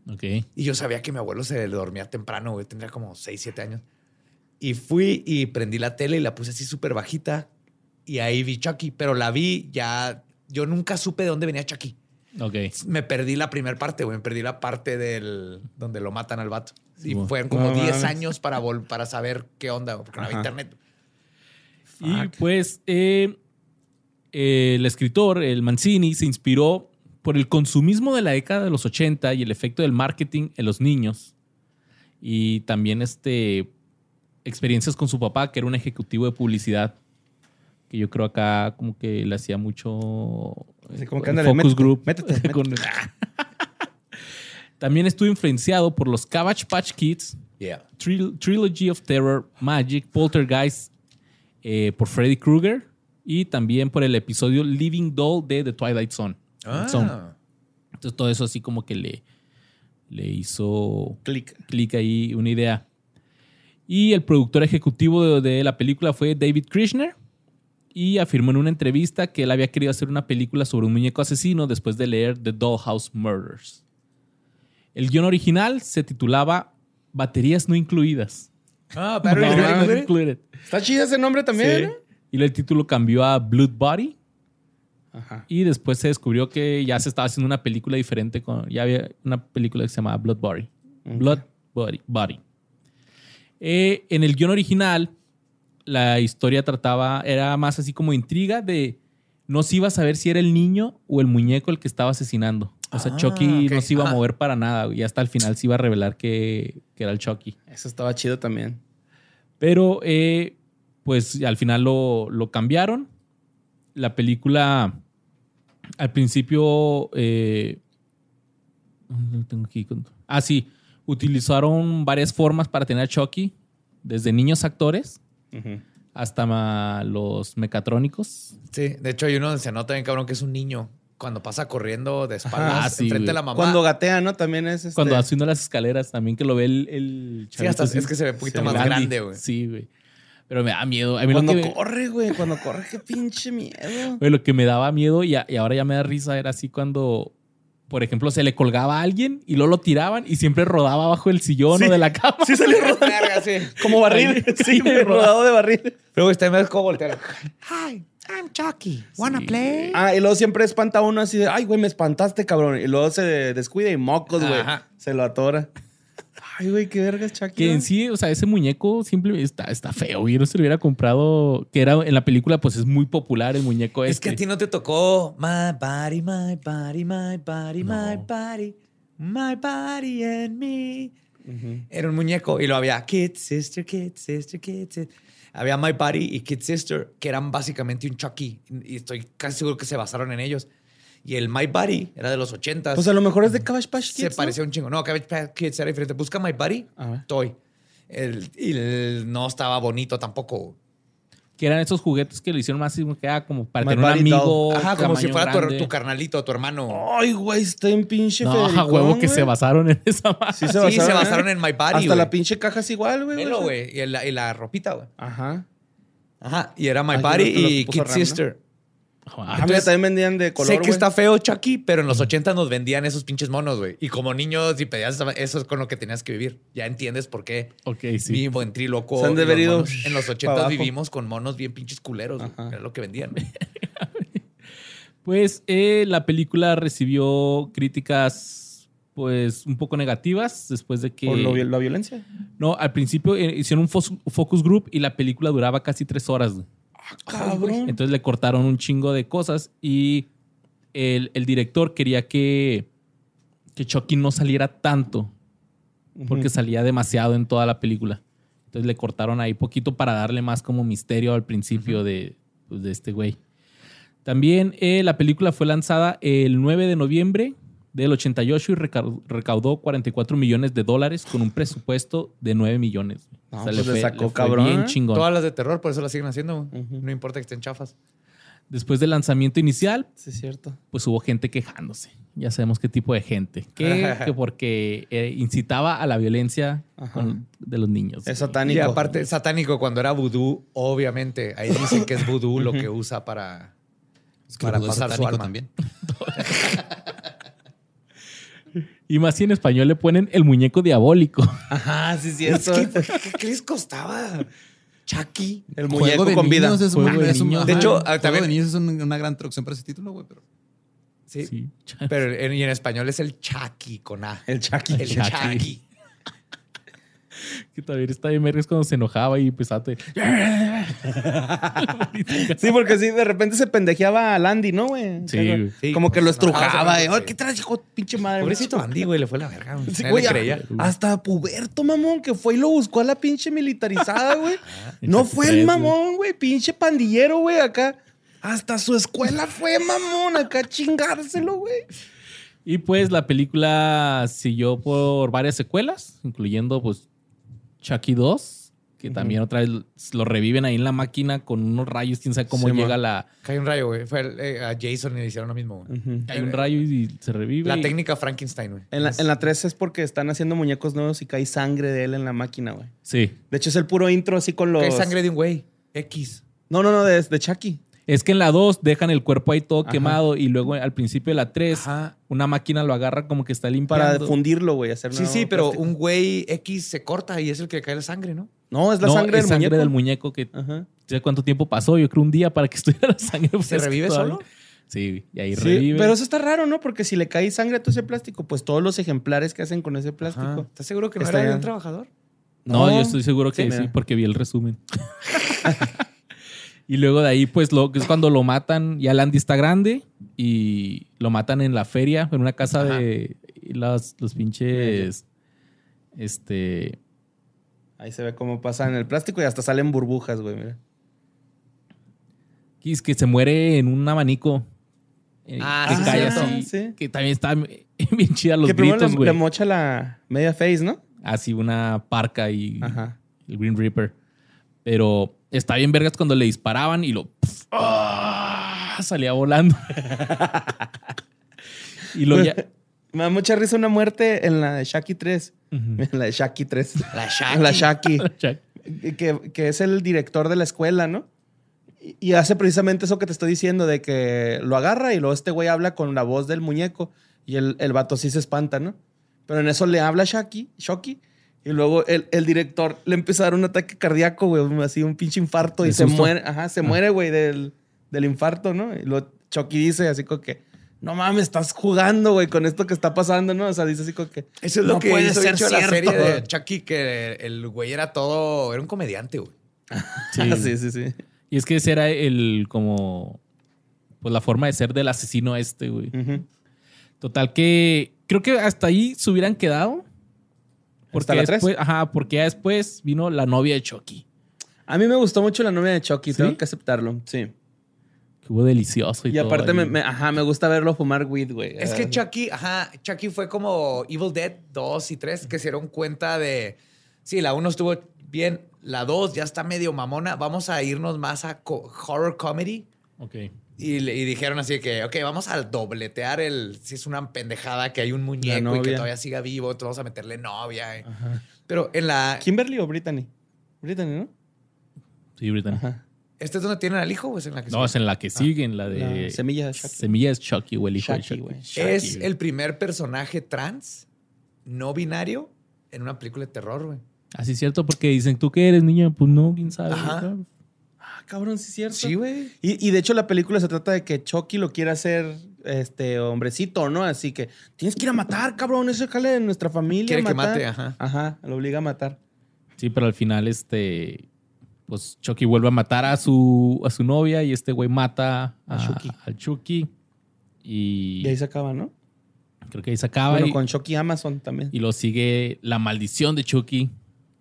Ok. Y yo sabía que mi abuelo se dormía temprano, güey. Tendría como 6, 7 años. Y fui y prendí la tele y la puse así súper bajita. Y ahí vi Chucky, pero la vi ya. Yo nunca supe de dónde venía Chucky. Ok. Me perdí la primera parte, güey. Me perdí la parte del donde lo matan al vato. Y fueron como No 10 mames. años para, vol- para saber qué onda, porque no había Ajá. internet. Y pues eh, eh, el escritor, el Mancini, se inspiró por el consumismo de la década de los 80 y el efecto del marketing en los niños. Y también este, experiencias con su papá, que era un ejecutivo de publicidad. Que yo creo acá como que le hacía mucho Así como que ándale, focus métete, group. métete, métete. Con- También estuvo influenciado por los Cabbage Patch Kids, Yeah. Tril- Trilogy of Terror, Magic, Poltergeist, eh, por Freddy Krueger y también por el episodio Living Doll de The Twilight Zone. Ah. Entonces todo eso así como que le, le hizo Click. clic ahí una idea. Y el productor ejecutivo de, de la película fue David Krishner y afirmó en una entrevista que él había querido hacer una película sobre un muñeco asesino después de leer The Dollhouse Murders. El guion original se titulaba Baterías no incluidas. Ah, No, Included. Está chido ese nombre también, Sí. ¿no? Y el título cambió a Blood Body. Ajá. Y después se descubrió que ya se estaba haciendo una película diferente. Con, ya había una película que se llamaba Blood Body. Blood Body. Body. Eh, en el guion original, la historia trataba, era más así como intriga de no se iba a saber si era el niño o el muñeco el que estaba asesinando. O sea, Ah, Chucky no se iba a mover para nada. Y hasta el final se iba a revelar que, que era el Chucky. Eso estaba chido también. Pero, eh, pues al final lo, lo cambiaron. La película, al principio, eh, tengo aquí con- Ah, sí. Utilizaron varias formas para tener a Chucky. Desde niños actores hasta los mecatrónicos. Sí, de hecho hay uno donde se nota bien cabrón que es un niño. Cuando pasa corriendo de espaldas Ajá, sí, enfrente de güey. la mamá. Cuando gatea, ¿no? También es este... Cuando haciendo las escaleras también que lo ve el, el Sí, hasta es que se ve un poquito Sí, más grande, güey. Sí, güey. Pero me da miedo. A mí lo Cuando que, me- corre, güey. Cuando corre, qué pinche miedo. güey, lo que me daba miedo y, a- y ahora ya me da risa era así cuando, por ejemplo, se le colgaba a alguien y luego lo tiraban y siempre rodaba bajo el sillón Sí. o de la cama. Sí salió rodando. Sí. Como barril. Ahí, Sí, rodado de barril. Pero güey, está más como voltear. Hi, I'm Chucky. Wanna Sí. play? Ah, y luego siempre espanta a uno así de, ay, güey, me espantaste, cabrón. Y luego se descuida y mocos, güey. Ajá. Se lo atora. Ay, güey, qué vergas. Que ¿no? en sí, o sea, ese muñeco simplemente está, está feo. Yo no se lo hubiera comprado. Que era en la película, pues es muy popular el muñeco Es este. que a ti no te tocó My body, my body, my body, my body, my body and me. Era un muñeco y lo había Kid Sister, Kid Sister, Kid Sister. Había My Body y Kid Sister, que eran básicamente un Chucky. Y estoy casi seguro que se basaron en ellos. Y el My Body era de los 80 Pues a lo mejor es de Cabbage Patch Kids, se ¿no? parecía un chingo. No, Cabbage Patch Kids era diferente. Busca My ver. Toy. El, y el- no estaba bonito tampoco. Que eran esos juguetes que lo hicieron más que ah, como para My tener un amigo. Ajá, como si fuera tu, carnalito, tu hermano. Ay, güey, está en pinche No, a huevo que se basaron en esa madre. Sí, se Sí, basaron, se ¿eh? basaron en My Body, Hasta la pinche caja es igual, güey. Güey. Y, la- y la ropita, güey. Ajá. Ajá. Y era My Ay, creo que y Kid. Sister. Ah, Mira, también vendían de color, sé que está feo Chucky, pero en los 80 nos vendían esos pinches monos, güey. Y como niños, si pedías eso es con lo que tenías que vivir. Ya entiendes por qué ok, sí. mi buen triloco. Se han de y los haber ido monos- En los pa' 80 abajo. vivimos con monos bien pinches culeros. Era lo que vendían. Pues eh, la película recibió críticas pues un poco negativas después de que... Por lo la violencia. No, al principio eh, hicieron un focus group y la película duraba casi tres horas. güey. Cabrón. Entonces le cortaron un chingo de cosas y el, el director quería que, que Chucky no saliera tanto porque salía demasiado en toda la película. Entonces le cortaron ahí poquito para darle más como misterio al principio de, pues, de este güey. También eh, la película fue lanzada el 9 de noviembre del 88 y reca- recaudó 44 millones de dólares con un presupuesto de 9 millones. No, pues le sacó cabrón, bien ¿eh? chingón. Todas las de terror, por eso las siguen haciendo. No importa que estén chafas. Después del lanzamiento inicial, Sí, es cierto. pues hubo gente quejándose. Ya sabemos qué tipo de gente. Que, que porque eh, incitaba a la violencia con- de los niños. Es satánico. Y aparte, satánico, cuando era vudú, obviamente, ahí dicen que es vudú lo que usa para, Es que para pasar su alma. también. Y más si en español le ponen el muñeco diabólico. Ajá, sí, es Es que, ¿qué, qué les costaba? Chucky. El Juego muñeco de con vida. niños es un- Juego de es un- De hecho, Juego ah, también- de niños es un- una gran traducción para ese título, güey. Pero Sí. Sí. Pero en, y en español es el Chucky con A. El Chucky. El Chucky. Chucky. Que también está de mergas cuando se enojaba y empezaba a... Sí, porque sí, de repente se pendejeaba a Landy, ¿no, güey? Sí, Como- güey. Sí, Como que lo no, estrujaba. no, y, no, "Ay, sí. ¿Qué traes, hijo? Pinche madre. Pobrecito Andy, güey, le fue la verga. güey. Sí, güey, creía. hasta Puberto, mamón, que fue y lo buscó a la pinche militarizada, güey. no Échate fue el güey. mamón, güey, pinche pandillero, güey, acá. Hasta su escuela fue mamón, acá a chingárselo, güey. Y pues la película siguió por varias secuelas, incluyendo pues Chucky 2, que también otra vez lo reviven ahí en la máquina con unos rayos, quién sabe cómo Sí, llega man. la... Cae un rayo, güey. Fue el- eh, a Jason y le hicieron lo mismo, güey. Hay un rayo y se revive. La y- técnica Frankenstein, güey. En la, en la 3 es porque están haciendo muñecos nuevos y cae sangre de él en la máquina, güey. Sí. De hecho, es el puro intro así con los. Cae sangre de un güey. X. No, no, no, de, de Chucky. Es que en la 2 dejan el cuerpo ahí todo Ajá. quemado y luego al principio de la 3 Ajá. una máquina lo agarra como que está Para limpiando. fundirlo, güey. Hacer Sí, sí, pero un güey X se corta y es el que le cae la sangre, ¿no? No, es la no, sangre es del sangre muñeco. del muñeco que Ajá. ¿sabes cuánto tiempo pasó? Yo creo un día para que estuviera la sangre. ¿Se fresca revive todavía. solo? Sí, y ahí Sí, revive. pero eso está raro, ¿no? Porque si le cae sangre a todo ese plástico, pues todos los ejemplares que hacen con ese plástico. Ajá. ¿Estás seguro que no Está era de un trabajador? No, No. yo estoy seguro que Sí, sí, porque vi el resumen. y luego de ahí, pues, lo, es cuando lo matan. Ya Landy está grande y lo matan en la feria, en una casa Ajá. de los, los pinches. Este. Ahí se ve cómo pasa en el plástico y hasta salen burbujas, güey, mira. es que se muere en un abanico. eh, Ah, que sí, cae cierto. así. Sí. Que también está bien chida los que primero gritos, le, güey. le mocha la media face, ¿no? Así una parca y Ajá. el Green Reaper. Pero está bien vergas cuando le disparaban y lo pf, ¡ah! salía volando. y lo ya. Me da mucha risa una muerte en la de Shaki 3. Ujú. En la de Shaki 3. La Shaki. La Shaki. Que, que es el director de la escuela, ¿no? Y, y hace precisamente eso que te estoy diciendo, de que lo agarra y luego este güey habla con la voz del muñeco y el, el vato sí se espanta, ¿no? Pero en eso le habla Shaki, Shoki, y luego el, el director le empieza a dar un ataque cardíaco, güey, así un pinche infarto y ¿De se susto? muere, ajá, se muere, güey, del, del infarto, ¿no? Y luego Shoki dice así como que, no mames, estás jugando, güey, con esto que está pasando, ¿no? O sea, dice así como que, Eso es lo no que puede hizo ser hecho la cierto. serie de Chucky, que el güey era todo, era un comediante, güey. Sí. sí, sí, sí. Y es que ese era el como. Pues la forma de ser del asesino este, güey. Total que creo que hasta ahí se hubieran quedado. Porque la tres? después, ajá, porque ya después vino la novia de Chucky. A mí me gustó mucho la novia de Chucky, ¿Sí? tengo que aceptarlo, sí. Que hubo delicioso. Y, Y aparte todo me, ahí. me- ajá, me gusta verlo fumar weed, güey. Es que Chucky, ajá, Chucky fue como Evil Dead 2 y 3 que se dieron cuenta de, sí, la 1 estuvo bien, la 2 ya está medio mamona, vamos a irnos más a co- horror comedy. Ok. Y, le- y dijeron así que, ok, vamos a dobletear el, si es una pendejada que hay un muñeco y que todavía siga vivo, entonces vamos a meterle novia. eh. Pero en la, ¿Kimberly o Brittany? Brittany, ¿no? Sí, Brittany. Ajá. ¿este es donde tienen al hijo o es en la que No, sigue? es en la que sigue, en la de. La semilla de Chucky. Semilla es Chucky, güey, el hijo de Chucky, Chucky. güey. Es el primer personaje trans no binario en una película de terror, güey. Así es cierto, porque dicen, ¿tú qué eres, niña? Pues no, quién sabe. Ajá. Cabrón, sí es cierto. Sí, güey. Y, y de hecho la película se trata de que Chucky lo quiere hacer este hombrecito, ¿no? Así que tienes que ir a matar, cabrón, eso jale de nuestra familia. Quiere que matar". mate, ajá. Ajá, lo obliga a matar. Sí, pero al final, este. Pues Chucky vuelve a matar a su, a su novia y este güey mata a, A Chucky. al Chucky. Y, Y ahí se acaba, ¿no? creo que ahí se acaba. bueno, y, con Chucky Amazon también. y lo sigue la maldición de Chucky,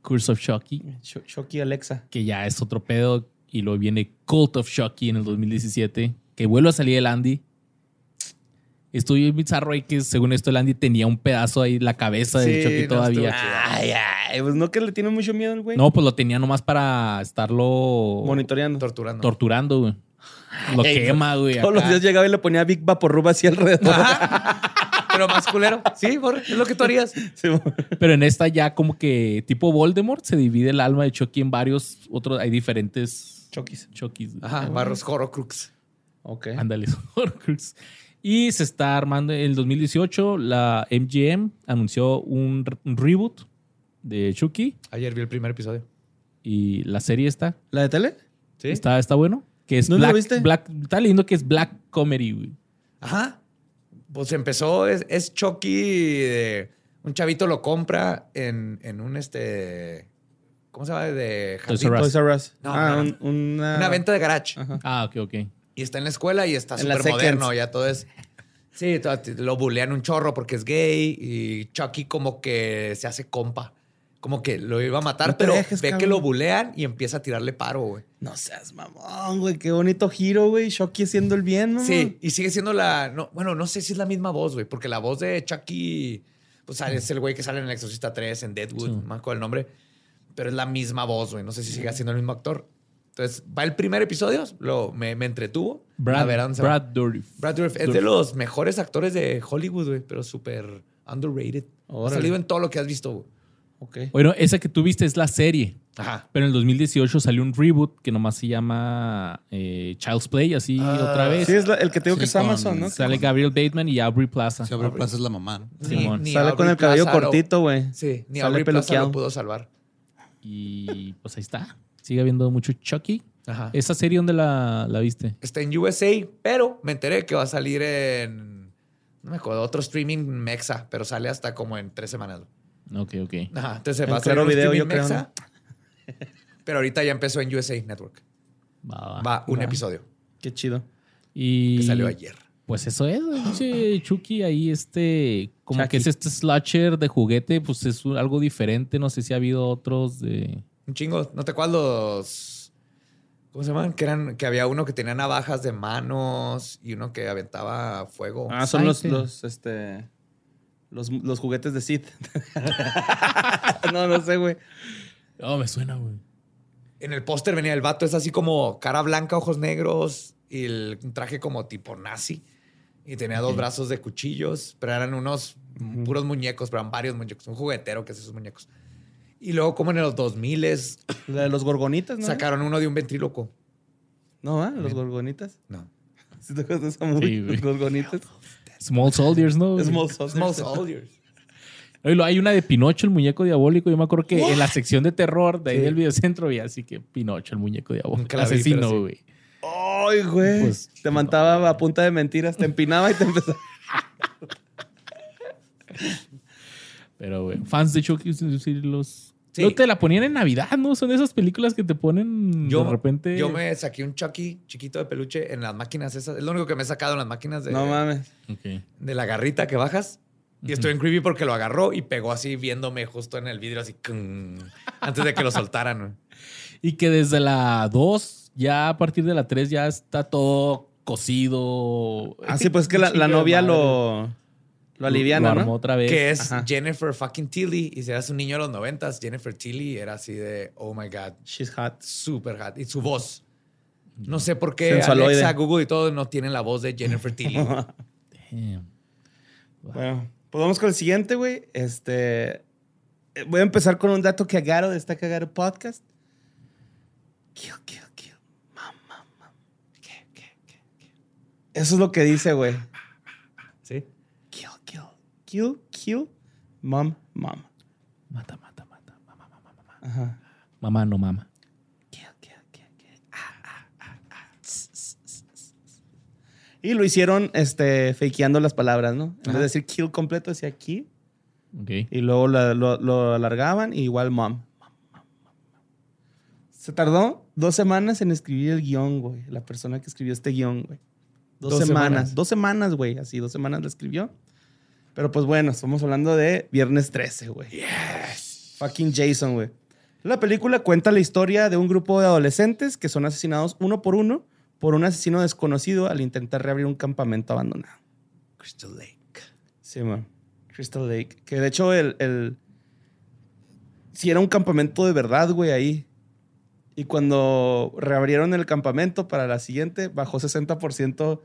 Curse of Chucky, Ch- Chucky Alexa. que ya es otro pedo. Y luego viene Cult of Chucky en el 2017, que vuelve a salir el Andy. Estoy bien bizarro ahí que según esto el Andy tenía un pedazo ahí, la cabeza de Sí, Chucky no, todavía. estuvo. Ay, ay, pues no que le tiene mucho miedo el güey. No, pues lo tenía nomás para estarlo Monitoreando. Torturando. torturando, güey. Lo Ay, quema, güey. Todos los días llegaba y le ponía Big Vaporrub así alrededor. Pero más culero. Sí, por- es lo que tú harías. Sí, Pero en esta ya como que tipo Voldemort se divide el alma de Chucky en varios otros. Hay diferentes Chuckys. Chuckys. Ajá, Barros Horrocrux. Ok. Ándale, son Horcrux. Y se está armando en el 2018. La MGM anunció un, re- un reboot de Chucky. Ayer vi el primer episodio. Y la serie está. ¿La de tele? ¿Sí? Está, está bueno. Que es ¿Dónde lo viste? Black- está lindo que es Black Comedy, güey. Ajá. Pues empezó, es, es Chucky de... Un chavito lo compra en, en un este... ¿Cómo se llama? De Toys. R Us. Toys R Us. No, ah, no, un- una... Una venta de garage. Ajá. Ah, ok, ok. Y está en la escuela y está súper moderno. Ya todo es... Sí, todo- lo bulean un chorro porque es gay y Chucky como que se hace compa. Como que lo iba a matar, No pero dejes, ve que lo bulean y empieza a tirarle paro, güey. No seas mamón, güey. Qué bonito giro, güey. Chucky haciendo el bien, ¿no? Sí, y sigue siendo la. No, bueno, no sé si es la misma voz, güey, porque la voz de Chucky, pues es el güey que sale en El Exorcista 3, en Deadwood, Sí. no me acuerdo el nombre, pero es la misma voz, güey. No sé si sigue siendo el mismo actor. Entonces, va el primer episodio, lo, me, me entretuvo. Brad. Brad Dourif. Brad Dourif es de los mejores actores de Hollywood, güey, pero súper underrated. Ha Órale. salido en todo lo que has visto, güey. Ok. Bueno, esa que tú viste es la serie. Ajá. Pero en el 2018 salió un reboot que nomás se llama eh, Child's Play, así otra vez. Sí, es la- el que te digo Sí, que es con- Amazon, ¿no? Sale Gabriel Bateman y Aubrey Plaza. Si abre plaza es la mamá. ¿no? Simón. Ni- ni Sale con Aubrey el cabello Plaza cortito, güey. Sí, ni Sale Aubrey Plaza lo pudo salvar. Y pues ahí está. Sigue habiendo mucho Chucky. Ajá. ¿Esa serie dónde la, la viste? Está en USA, pero me enteré que va a salir en. No me acuerdo, otro streaming mexa, pero sale hasta como en tres semanas. Ok, ok. Ajá, entonces En va a ser un Video, yo creo, mexa. Pero ahorita ya empezó en USA Network. Va, va. Va un va. episodio Qué chido. Y que salió ayer. Pues eso es, pinche Chucky ahí este, como Chucky. que es este slasher de juguete, pues es un- algo diferente, no sé si ha habido otros de... Un chingo. ¿No te acuerdas los. ¿Cómo se llaman? Que, eran, que había uno que tenía navajas de manos y uno que aventaba fuego. Ah, son los, los, este... Los, los juguetes de Sid. no, no sé, güey. Oh, me suena, güey. En el póster venía el vato, es así como cara blanca, ojos negros y el un traje como tipo nazi. Y tenía dos brazos de cuchillos, pero eran unos puros muñecos, pero eran varios muñecos. Un juguetero que hace esos muñecos. Y luego, como en los 2000 La de los gorgonitas, ¿no? sacaron uno de un ventríloco. No, ¿ah? Los gorgonitas. No. ¿Sí te acuerdas de esa movie? Sí, güey. Los gorgonitas. Small Soldiers, ¿no? güey? Small Soldiers. Small Soldiers. Hay una de Pinocho, el muñeco diabólico. Yo me acuerdo que en la sección de terror de ahí Sí. del videocentro había así que Pinocho, el muñeco diabólico. Nunca El vi, asesino, sí. Ay, güey. Pues, te mantaba a punta de mentiras, te empinaba y te empezaba. Pero, güey, fans de Chucky, los... Sí. Luego te la ponían en Navidad, ¿no? Son esas películas que te ponen Yo, de repente... yo me saqué un Chucky chiquito de peluche en las máquinas esas. Es lo único que me he sacado en las máquinas de, No mames. De la garrita que bajas. Y estoy en creepy porque lo agarró y pegó así viéndome justo en el vidrio, así antes de que lo soltaran. güey. Y que desde la 2, ya a partir de la 3 ya está todo cocido. Ah, sí, pues es que la, la novia lo, lo aliviana, Lo armó ¿no? otra vez. Que es Ajá. Jennifer fucking Tilly. Y si eras un niño de los noventas, Jennifer Tilly era así de, oh my God, She's hot. super hot. Y su voz. No sé por qué Sensualoide. Alexa, Google y todo no tienen la voz de Jennifer Tilly. Damn. Bueno, pues vamos con el siguiente, güey. Este. eh, Voy a empezar con un dato que Agaro de esta Cagaro Podcast. Kill, kill, kill. Mam, mam, mam. ¿Qué, qué, qué, qué? Eso es lo que dice, güey. ¿Sí? Kill, kill. Kill, kill. Mom, mom. Mata, mata, mata. Mamá, mamá, mamá. Ajá. Mamá no mama. Kill, kill, kill, kill. Ah, ah, ah, ah. Y lo hicieron este, fakeando las palabras, ¿no? En vez de decir kill completo, decía kill. Ok. Y luego lo, lo alargaban y igual mom. Se tardó dos semanas en escribir el guion, güey. La persona que escribió este guion, güey. Dos, Dos semanas. semanas. Dos semanas, güey. Así, dos semanas lo escribió. Pero pues bueno, estamos hablando de Viernes 13, güey. Yes. Fucking Jason, güey. La película cuenta la historia de un grupo de adolescentes que son asesinados uno por uno por un asesino desconocido al intentar reabrir un campamento abandonado. Crystal Lake. Sí, man. Crystal Lake. Que de hecho, el. el sí, era un campamento de verdad, güey, ahí. Y cuando reabrieron el campamento para la siguiente, bajó 60%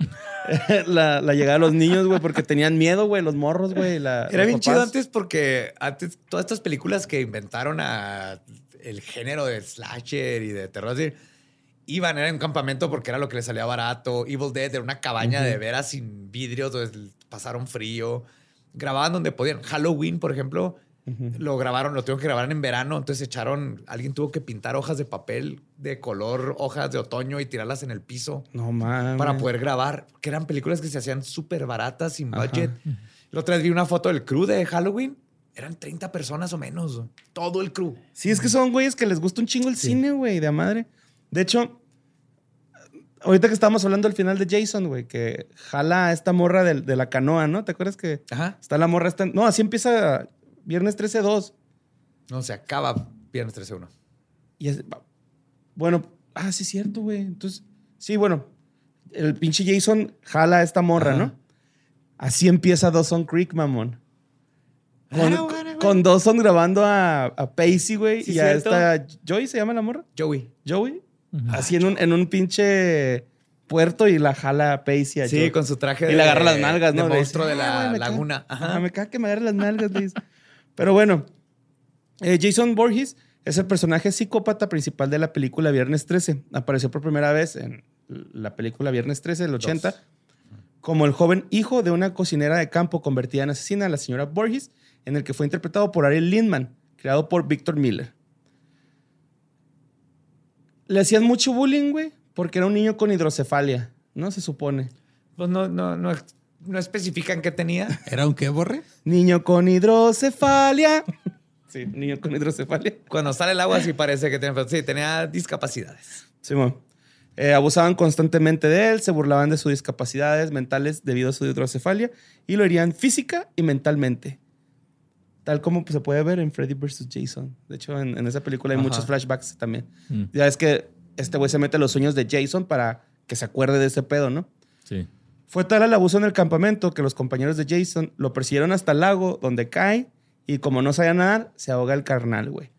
la, la llegada de los niños, güey, porque tenían miedo, güey, los morros, güey. la- Era bien chido antes porque antes todas estas películas que inventaron a el género de slasher y de terror así, iban era un campamento porque era lo que les salía barato. Evil Dead era una cabaña de veras sin vidrios donde pasaron frío. Grababan donde podían. Halloween, por ejemplo, lo grabaron, lo tuvieron que grabar en verano, entonces echaron, alguien tuvo que pintar hojas de papel de color, hojas de otoño y tirarlas en el piso No mames. para poder grabar, que eran películas que se hacían súper baratas, sin Ajá. budget. La otra vez vi una foto del crew de Halloween. Eran 30 personas o menos. Todo el crew. Sí, es que son güeyes que les gusta un chingo el cine, güey, de madre. De hecho, ahorita que estábamos hablando del final de Jason, güey, que jala a esta morra del- de, la canoa, ¿no? ¿Te acuerdas que Ajá. está la morra? Está... No, así empieza Viernes 13-2. No, se acaba viernes 13-1. Y es- bueno, ah, sí es cierto, güey. Entonces, sí, bueno, el pinche Jason jala a esta morra, Ajá. ¿no? Así empieza Dawson Creek, mamón. Con, Ah, bueno, bueno. con Dawson grabando a, a Pacey, güey, Sí, y a esta Joy, ¿se llama la morra? Joey. Joey. Así en un, en un pinche puerto y la jala a Pacey. a Sí, Joey. con su traje Y de... le agarra las nalgas, ¿no? De monstruo de "Ah, la güey, me caga- laguna. Ajá, Ajá. me caga que me agarre las nalgas, dice. Pero bueno, eh, Jason Voorhees es el personaje psicópata principal de la película Viernes 13. Apareció por primera vez en la película Viernes 13 del 80 como el joven hijo de una cocinera de campo convertida en asesina, la señora Voorhees, en el que fue interpretado por Ariel Lindman, creado por Victor Miller. Le hacían mucho bullying, güey, porque era un niño con hidrocefalia, ¿no? Se supone. Pues no, no, no, no especifican qué tenía. ¿Era un qué, Borre? Niño con hidrocefalia. Sí, niño con hidrocefalia. Cuando sale el agua sí parece que tenía... Sí, tenía discapacidades. Simón. Eh, abusaban constantemente de él, se burlaban de sus discapacidades mentales debido a su hidrocefalia y lo herían física y mentalmente. Tal como se puede ver en Freddy vs. Jason. De hecho, en, en esa película hay Ajá. muchos flashbacks también. Mm. Ya es que este güey se mete a los sueños de Jason para que se acuerde de ese pedo, ¿no? Sí. Fue tal el abuso en el campamento que los compañeros de Jason lo persiguieron hasta el lago, donde cae, y como no sabía nadar, se ahoga el carnal, güey.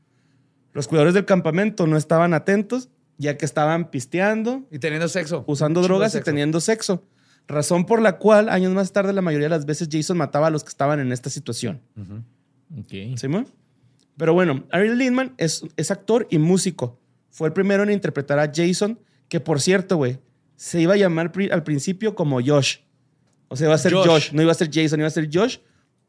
Los cuidadores del campamento no estaban atentos, ya que estaban pisteando, Y teniendo sexo. usando drogas y teniendo sexo. Razón por la cual, años más tarde, la mayoría de las veces Jason mataba a los que estaban en esta situación. Ok. ¿Sí, mo? Pero bueno, Ariel Lindman es, es actor y músico. Fue el primero en interpretar a Jason, que por cierto, güey, se iba a llamar pri- al principio como Josh. O sea, iba a ser Josh. Josh. no iba a ser Jason, iba a ser Josh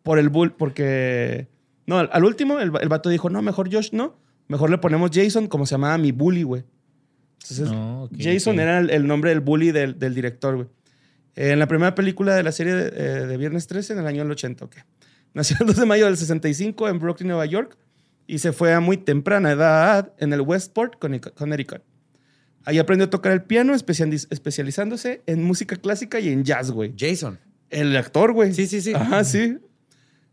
por el bull, porque... No, al, al último el, el vato dijo, no, mejor Josh no, mejor le ponemos Jason como se llamaba mi bully, güey. Entonces, No, Jason era el, el nombre del bully del, del director, güey. Eh, En la primera película de la serie de, eh, de Viernes 13, en el año del 80, ok. Nació el 2 de mayo del 65 en Brooklyn, Nueva York, y se fue a muy temprana edad en el Westport, Connecticut. Ahí aprendió a tocar el piano, especializ- especializándose en música clásica y en jazz, güey. Jason. El actor, güey. Sí, sí, sí. Ajá, sí.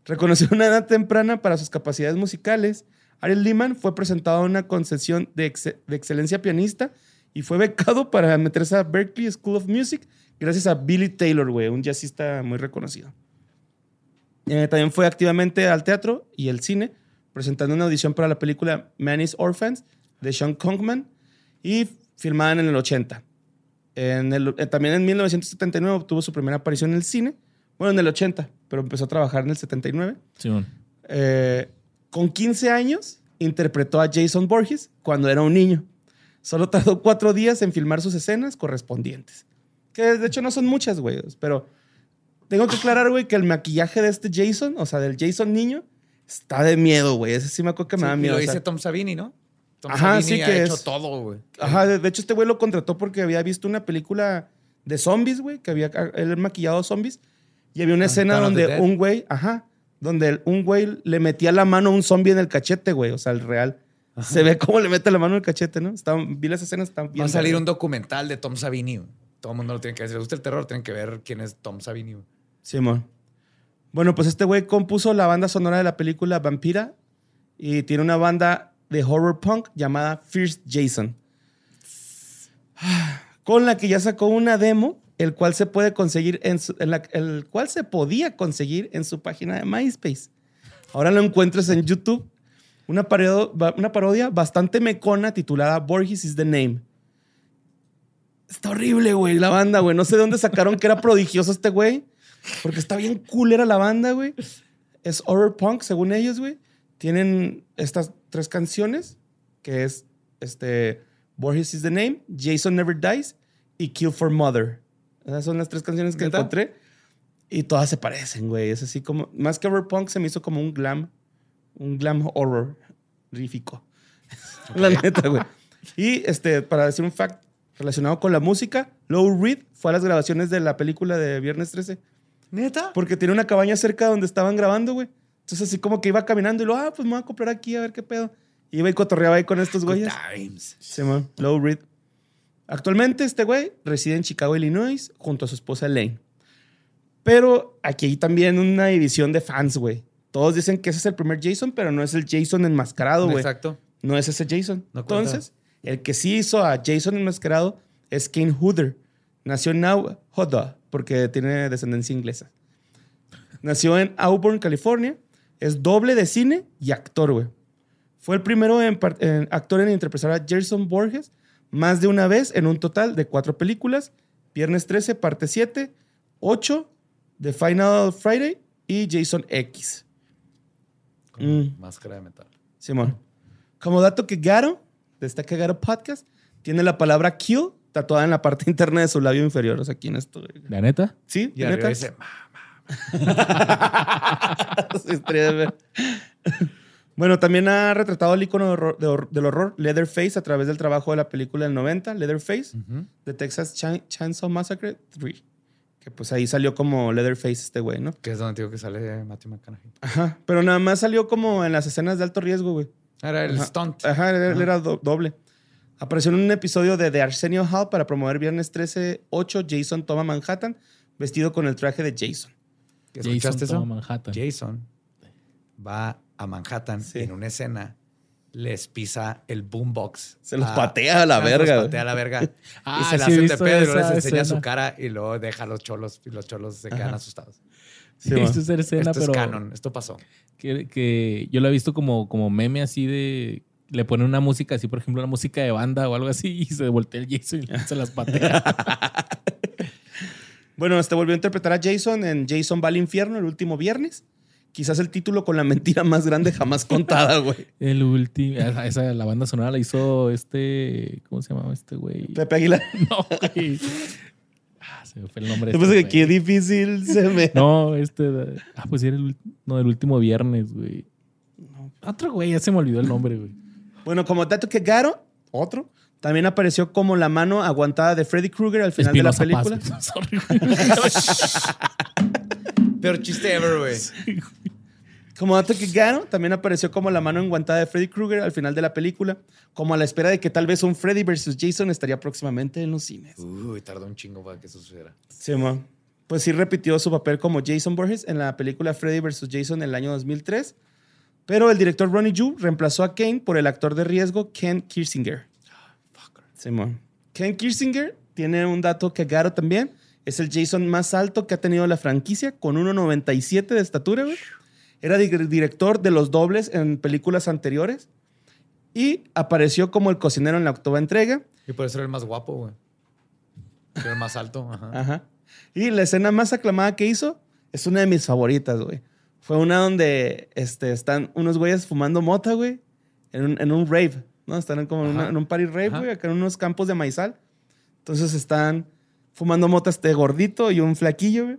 Reconoció una edad temprana para sus capacidades musicales. Ariel Lehman fue presentado a una concesión de, ex- de excelencia pianista y fue becado para meterse a Berklee School of Music gracias a Billy Taylor, güey, un jazzista muy reconocido. Eh, también fue activamente al teatro y el cine, presentando una audición para la película Manny's Orphans de Sean Kongman y filmada en el 80. En el- eh, también en 1979 obtuvo su primera aparición en el cine. Bueno, en el 80, pero empezó a trabajar en el 79. Simón. Eh, con 15 años interpretó a Jason Borges cuando era un niño. Solo tardó cuatro días en filmar sus escenas correspondientes. Que de hecho no son muchas, güey. Pero tengo que aclarar, güey, que el maquillaje de este Jason, o sea, del Jason niño, está de miedo, güey. Ese sí me acuerdo que me Sí, da y miedo. lo o sea, dice Tom Savini, ¿no? Tom Ajá, Savini sí ha que hecho es- todo, güey. Ajá, de, de hecho este güey lo contrató porque había visto una película de zombies, güey, que había él maquillado zombies. Y había una escena of the donde un güey, ajá, donde un güey le metía la mano a un zombie en el cachete, güey, o sea, el real. Se ve cómo le mete la mano en el cachete, ¿no? Estaban, vi las escenas, están bien. Va a salir un documental de Tom Savini. güey. Todo el mundo lo tiene que ver. Si les gusta el terror, tienen que ver quién es Tom Savini. güey. Simón. Bueno, pues este güey compuso la banda sonora de la película Vampira y tiene una banda de horror punk llamada Fierce Jason. Con la que ya sacó una demo, el cual se puede conseguir en su- el cual se podía conseguir en su página de MySpace. Ahora lo encuentras en YouTube. Una parodia, una parodia bastante mecona titulada Borges is the Name. Está horrible, güey, la banda, güey. No sé de dónde sacaron que era prodigioso este güey. Porque está bien culera la banda, güey. Es horror punk, según ellos, güey. Tienen estas tres canciones, que es este, Borges is the Name, Jason Never Dies y Kill for Mother. Esas son las tres canciones que ¿Neta? encontré. Y todas se parecen, güey. Es así como, más que punk, se me hizo como un glam, un glam horror rífico. La neta, güey. Y este, para decir un fact relacionado con la música, Lou Reed fue a las grabaciones de la película de Viernes 13. ¿Neta? Porque tiene una cabaña cerca donde estaban grabando, güey. Entonces, así como que iba caminando y lo, ah, pues me voy a comprar aquí a ver qué pedo. Y iba y cotorreaba ahí con estos güeyes. Times. Se llama Low Reed. Actualmente, este güey reside en Chicago, Illinois, junto a su esposa Elaine. Pero aquí hay también una división de fans, güey. Todos dicen que ese es el primer Jason, pero no es el Jason enmascarado, güey. Exacto. No es ese Jason. No. Entonces, el que sí hizo a Jason enmascarado es Kane Hooder. Nació en Hoda, porque tiene descendencia inglesa. Nació en Auburn, California. Es doble de cine y actor, güey. Fue el primero en actor en interpretar a Jason Borges más de una vez en un total de cuatro películas. Viernes 13, parte 7, 8, The Final Friday y Jason X. Mm. Máscara de metal. Simón. Como dato que Garo, de esta que Garo Podcast, tiene la palabra kill tatuada en la parte interna de su labio inferior. O sea, aquí en esto. ¿La neta? ¿Sí? Y ¿De arriba neta? Bueno, también ha retratado el icono de horror- de hor- del horror, Leatherface, a través del trabajo de la película del 90, Leatherface, de Texas Chainsaw Massacre 3. Que pues ahí salió como Leatherface este güey, ¿no? Que es donde digo que sale Matthew McConaughey. Ajá. Pero nada más salió como en las escenas de alto riesgo, güey. Era el Ajá. stunt. Ajá, él, Ajá. era do- doble. Apareció en un episodio de The Arsenio Hall para promover Viernes 13, 8, Jason toma Manhattan, vestido con el traje de Jason. ¿Escuchaste Jason eso? toma Manhattan. Jason va a Manhattan Sí. y en una escena les pisa el boombox. Se los patea a la verga, Se los patea a la verga. Ah, y se la sí hacen de visto pedo y luego esa les enseña escena. su cara y luego deja a los cholos y los cholos se quedan asustados. Sí, esa escena, esto pero es canon, esto pasó. que, que yo lo he visto como, como meme así de... Le ponen una música así, por ejemplo, una música de banda o algo así y se voltea el Jason y se las patea. Bueno, este volvió a interpretar a Jason en Jason va al infierno el último viernes. Quizás el título con la mentira más grande jamás contada, güey. el último... Esa, la banda sonora la hizo este... ¿Cómo se llamaba este güey? Pepe Aguilar. No, güey. Ah, se me fue el nombre. pensé este qué difícil se me... No, este. Ah, pues sí era el, no, el último viernes, güey. Otro güey, ya se me olvidó el nombre, güey. Bueno, como dato que Garo, otro, también apareció como la mano aguantada de Freddy Krueger al final de la película. Sorry. Peor chiste ever, güey. Como dato que Garo también apareció como la mano enguantada de Freddy Krueger al final de la película, como a la espera de que tal vez un Freddy vs. Jason estaría próximamente en los cines. Uy, tardó un chingo para que eso sucediera. Sí, mo. Pues sí repitió su papel como Jason Borges en la película Freddy vs. Jason en el año 2003, pero el director Ronnie Yu reemplazó a Kane por el actor de riesgo Ken Kirsinger. Mo. Ken Kirsinger tiene un dato que Garo también. Es el Jason más alto que ha tenido la franquicia, con 1,97 de estatura, güey. Era di- director de los dobles en películas anteriores y apareció como el cocinero en la octava entrega. Y por eso era el más guapo, güey. Era el más alto. Ajá. Ajá. Y la escena más aclamada que hizo es una de mis favoritas, güey. Fue una donde este, están unos güeyes fumando mota, güey, en un, en un rave, ¿no? Están en como en, una- en un party Ajá. güey, acá en unos campos de maizal. Entonces están fumando mota este gordito y un flaquillo, güey.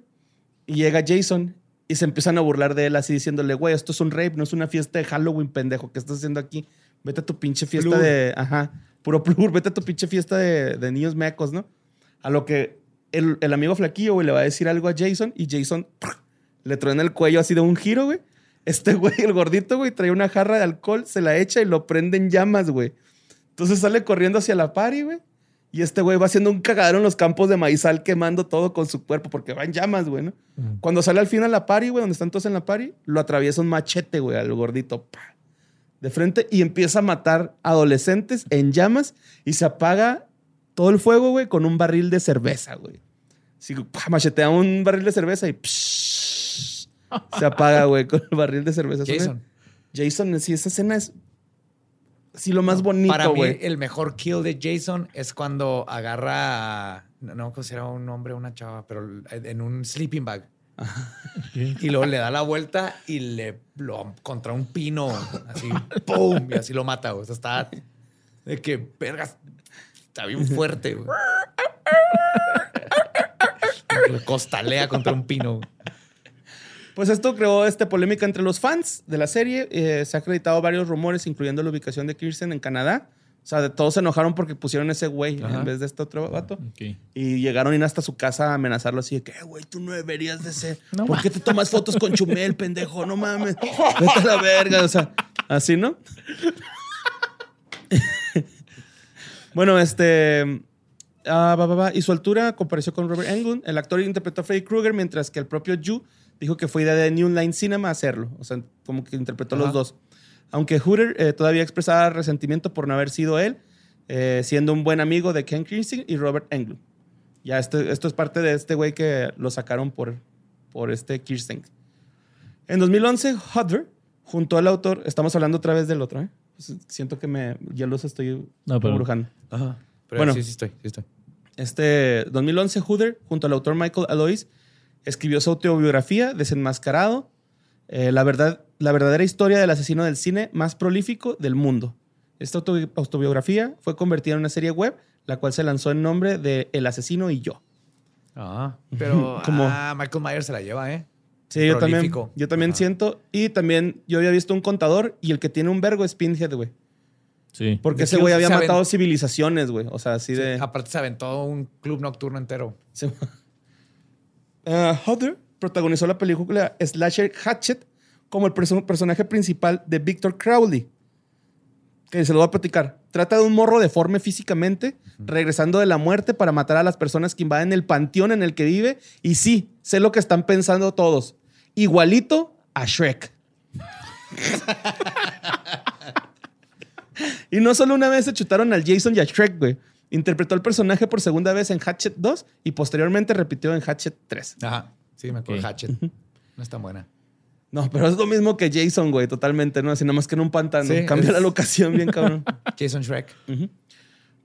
Y llega Jason y se empiezan a burlar de él así diciéndole, güey, esto es un rave, no es una fiesta de Halloween, pendejo. ¿Qué estás haciendo aquí? Vete a tu pinche fiesta Plur. de... Ajá, puro plur. Vete a tu pinche fiesta de, de niños mecos, ¿no? A lo que el, el amigo flaquillo, güey, le va a decir algo a Jason y Jason ¡prr! le truena el cuello así de un giro, güey. Este güey, el gordito, güey, trae una jarra de alcohol, se la echa y lo prende en llamas, güey. Entonces sale corriendo hacia la party, güey. Y este güey va haciendo un cagadero en los campos de maizal quemando todo con su cuerpo porque va en llamas, güey, ¿no? Cuando sale al fin a la party, güey, donde están todos en la party, lo atraviesa un machete, güey, al gordito. pa, de frente y empieza a matar adolescentes en llamas y se apaga todo el fuego, güey, con un barril de cerveza, güey. Así, pa, machetea un barril de cerveza y psh, se apaga, güey, con el barril de cerveza. Jason. Jason, sí, esa escena es sí lo más bonito, Para mí, güey. el mejor kill de Jason es cuando agarra. a- No, no sé si era un hombre o una chava, pero en un sleeping bag. Y luego le da la vuelta y le lo contra un pino, así, ¡pum! Y así lo mata, güey. O sea, está de que, vergas, está bien fuerte, güey. Le costalea contra un pino. güey. Pues esto creó este polémica entre los fans de la serie. Eh, se ha acreditado varios rumores, incluyendo la ubicación de Kirsten en Canadá. O sea, de- todos se enojaron porque pusieron ese güey Ajá. en vez de este otro vato. Y llegaron ir hasta su casa a amenazarlo así de que, "Eh, güey, tú no deberías de ser. No ¿Por qué te tomas fotos con Chumel, pendejo? No mames. Vete a la verga. O sea, así, ¿no? bueno, este... ah. Y su altura compareció con Robert Englund. El actor interpretó a Freddy Krueger, mientras que el propio Yu dijo que fue idea de New Line Cinema hacerlo. O sea, como que interpretó Ajá. los dos. Aunque Hooter eh, todavía expresaba resentimiento por no haber sido él, eh, siendo un buen amigo de Ken Kirsten y Robert Englund. Ya este- esto es parte de este güey que lo sacaron por, por este Kirsten. En 2011, Hodder, junto al autor, estamos hablando otra vez del otro, ¿eh? Pues, siento que me, ya los estoy No, pero- embrujando. Ajá. Pero Bueno. sí, sí estoy, sí estoy. Este 2011, Hooder, junto al autor Michael Alois, escribió su autobiografía, Desenmascarado, eh, la, verdad, la verdadera historia del asesino del cine más prolífico del mundo. Esta autobi- autobiografía fue convertida en una serie web, la cual se lanzó en nombre de El asesino y yo. Ah, pero Como- ah, Michael Myers se la lleva, ¿eh? Sí, yo también, yo también Ajá. siento. Y también yo había visto un contador y el que tiene un vergo es Pinhead, güey. Sí. Porque De ese güey había matado civilizaciones, güey. O sea, así Sí, de... Aparte se aventó un club nocturno entero. Sí. Uh, Hodder protagonizó la película Slasher Hatchet como el perso- personaje principal de Victor Crowley. Que se lo voy a platicar. Trata de un morro deforme físicamente, regresando de la muerte para matar a las personas que invaden el panteón en el que vive. Y sí, sé lo que están pensando todos. Igualito a Shrek. Y no solo una vez se chutaron al Jason y a Shrek, güey. Interpretó el personaje por segunda vez en Hatchet 2 y posteriormente repitió en Hatchet 3. Ajá. Sí, me acuerdo. Ok. Hatchet. No es tan buena. No, pero es lo mismo que Jason, güey, totalmente, ¿no? Así nada más que en un pantano. Sí, Cambia es- la locación bien, cabrón. Jason Shrek.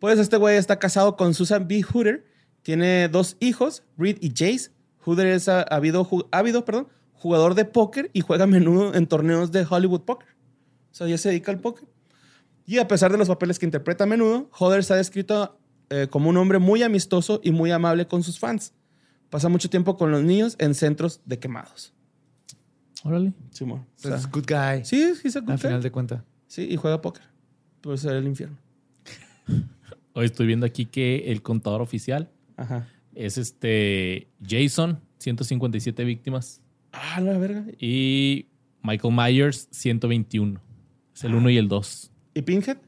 Pues este güey está casado con Susan B. Hooter. Tiene dos hijos, Reed y Jace. Hooter es ávido, ávido, perdón, jugador de póker y juega a menudo en torneos de Hollywood Poker. O sea, ya se dedica al póker. Y a pesar de los papeles que interpreta a menudo, Hodder se ha descrito eh, como un hombre muy amistoso y muy amable con sus fans. Pasa mucho tiempo con los niños en centros de quemados. Órale. Simón. O O sea, sea, es good guy. sí, sí, se Al final de cuentas. Sí, y juega póker. Puede ser el infierno. Hoy estoy viendo aquí que el contador oficial Ajá. es este Jason, 157 víctimas. Ah, la verga. Y Michael Myers, 121. Es el 1 y el 2. ¿Y Pinhead?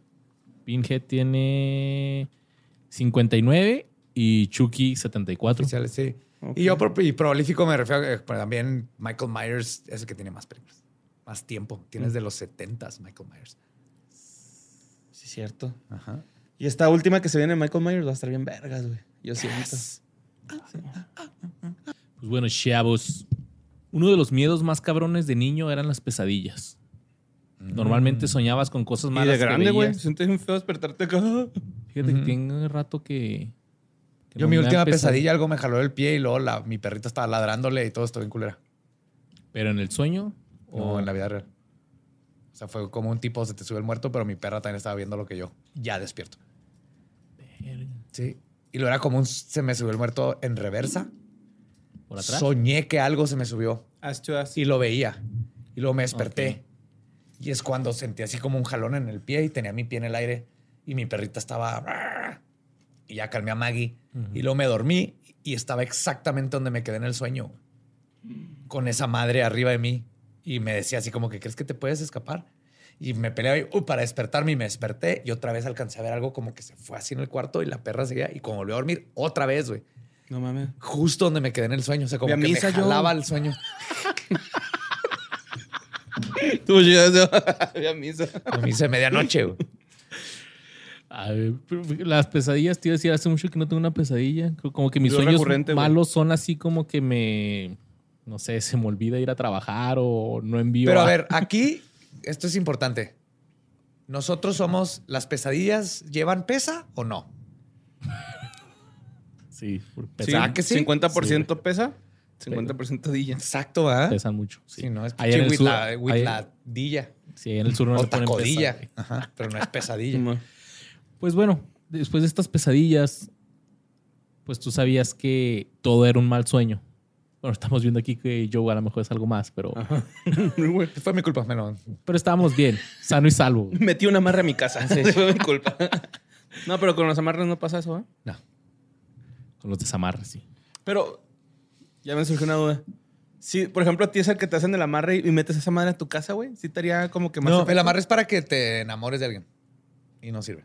Pinhead tiene 59 y Chucky 74. Oficiales, sí. Y yo por y prolífico me refiero a que pero también Michael Myers es el que tiene más películas. Más tiempo. Tienes de los 70s Michael Myers. Sí, cierto. Ajá. Y esta última que se viene de Michael Myers va a estar bien vergas, güey. Yo siento. Pues bueno, chavos. Uno de los miedos más cabrones de niño eran las pesadillas. Normalmente soñabas con cosas Y malas. de que grande, güey. Sientes un feo despertarte acá. Fíjate que tiene rato que. que Yo no mi me última pesad- pesadilla, algo me jaló el pie y luego la, mi perrita estaba ladrándole y todo esto bien culera. Pero en el sueño. O en la vida real. O sea, fue como un tipo se te sube el muerto, pero mi perra también estaba viendo lo que yo. Ya despierto. Sí. Y lo era como un se me subió el muerto en reversa. por atrás. Soñé que algo se me subió As to as. y lo veía. Y luego me desperté. Y es cuando sentí así como un jalón en el pie y tenía mi pie en el aire. Y mi perrita estaba. Y ya calmé a Maggie. Y luego me dormí y estaba exactamente donde me quedé en el sueño. Con esa madre arriba de mí. Y me decía así como que, ¿crees que te puedes escapar? Y me peleaba y, uh, para despertarme y me desperté. Y otra vez alcancé a ver algo como que se fue así en el cuarto y la perra seguía. Y como volvió a dormir, otra vez, güey. No mames. Justo donde me quedé en el sueño. O sea, como que me misa, yo. jalaba el sueño. Tú llegas a misa. A se medianoche, güey. A ver, las pesadillas, te iba a decir, hace mucho que no tengo una pesadilla. Como que mis Yo sueños güey. malos son así como que me. No sé, se me olvida ir a trabajar o no envío. Pero a ver, aquí esto es importante. Nosotros somos, ¿las pesadillas llevan pesa o no? Sí, por- Sí, pesan, que sí? 50% pesa, 50% dilla. Exacto, ¿ah? pesan mucho. Sí, Sí, no, es Allá en el sur- la, allá- dilla. sí, en el sur no o tacodilla. pesa. Ajá, pero no es pesadilla. Pues bueno, después de estas pesadillas, pues tú sabías que todo era un mal sueño. Bueno, estamos viendo aquí que yo a lo mejor es algo más, pero, Fue mi culpa, menos. pero estábamos bien, sano y salvo. Metí una amarre a mi casa. Fue mi culpa. No, pero con los amarres no pasa eso, ¿eh? No. Con los desamarres, sí. Pero ya me surgió una duda. Si, por ejemplo, a ti es el que te hacen el amarre y metes esa madre a tu casa, güey, sí te haría como que más. No, efecto? el amarre es para que te enamores de alguien. Y no sirve.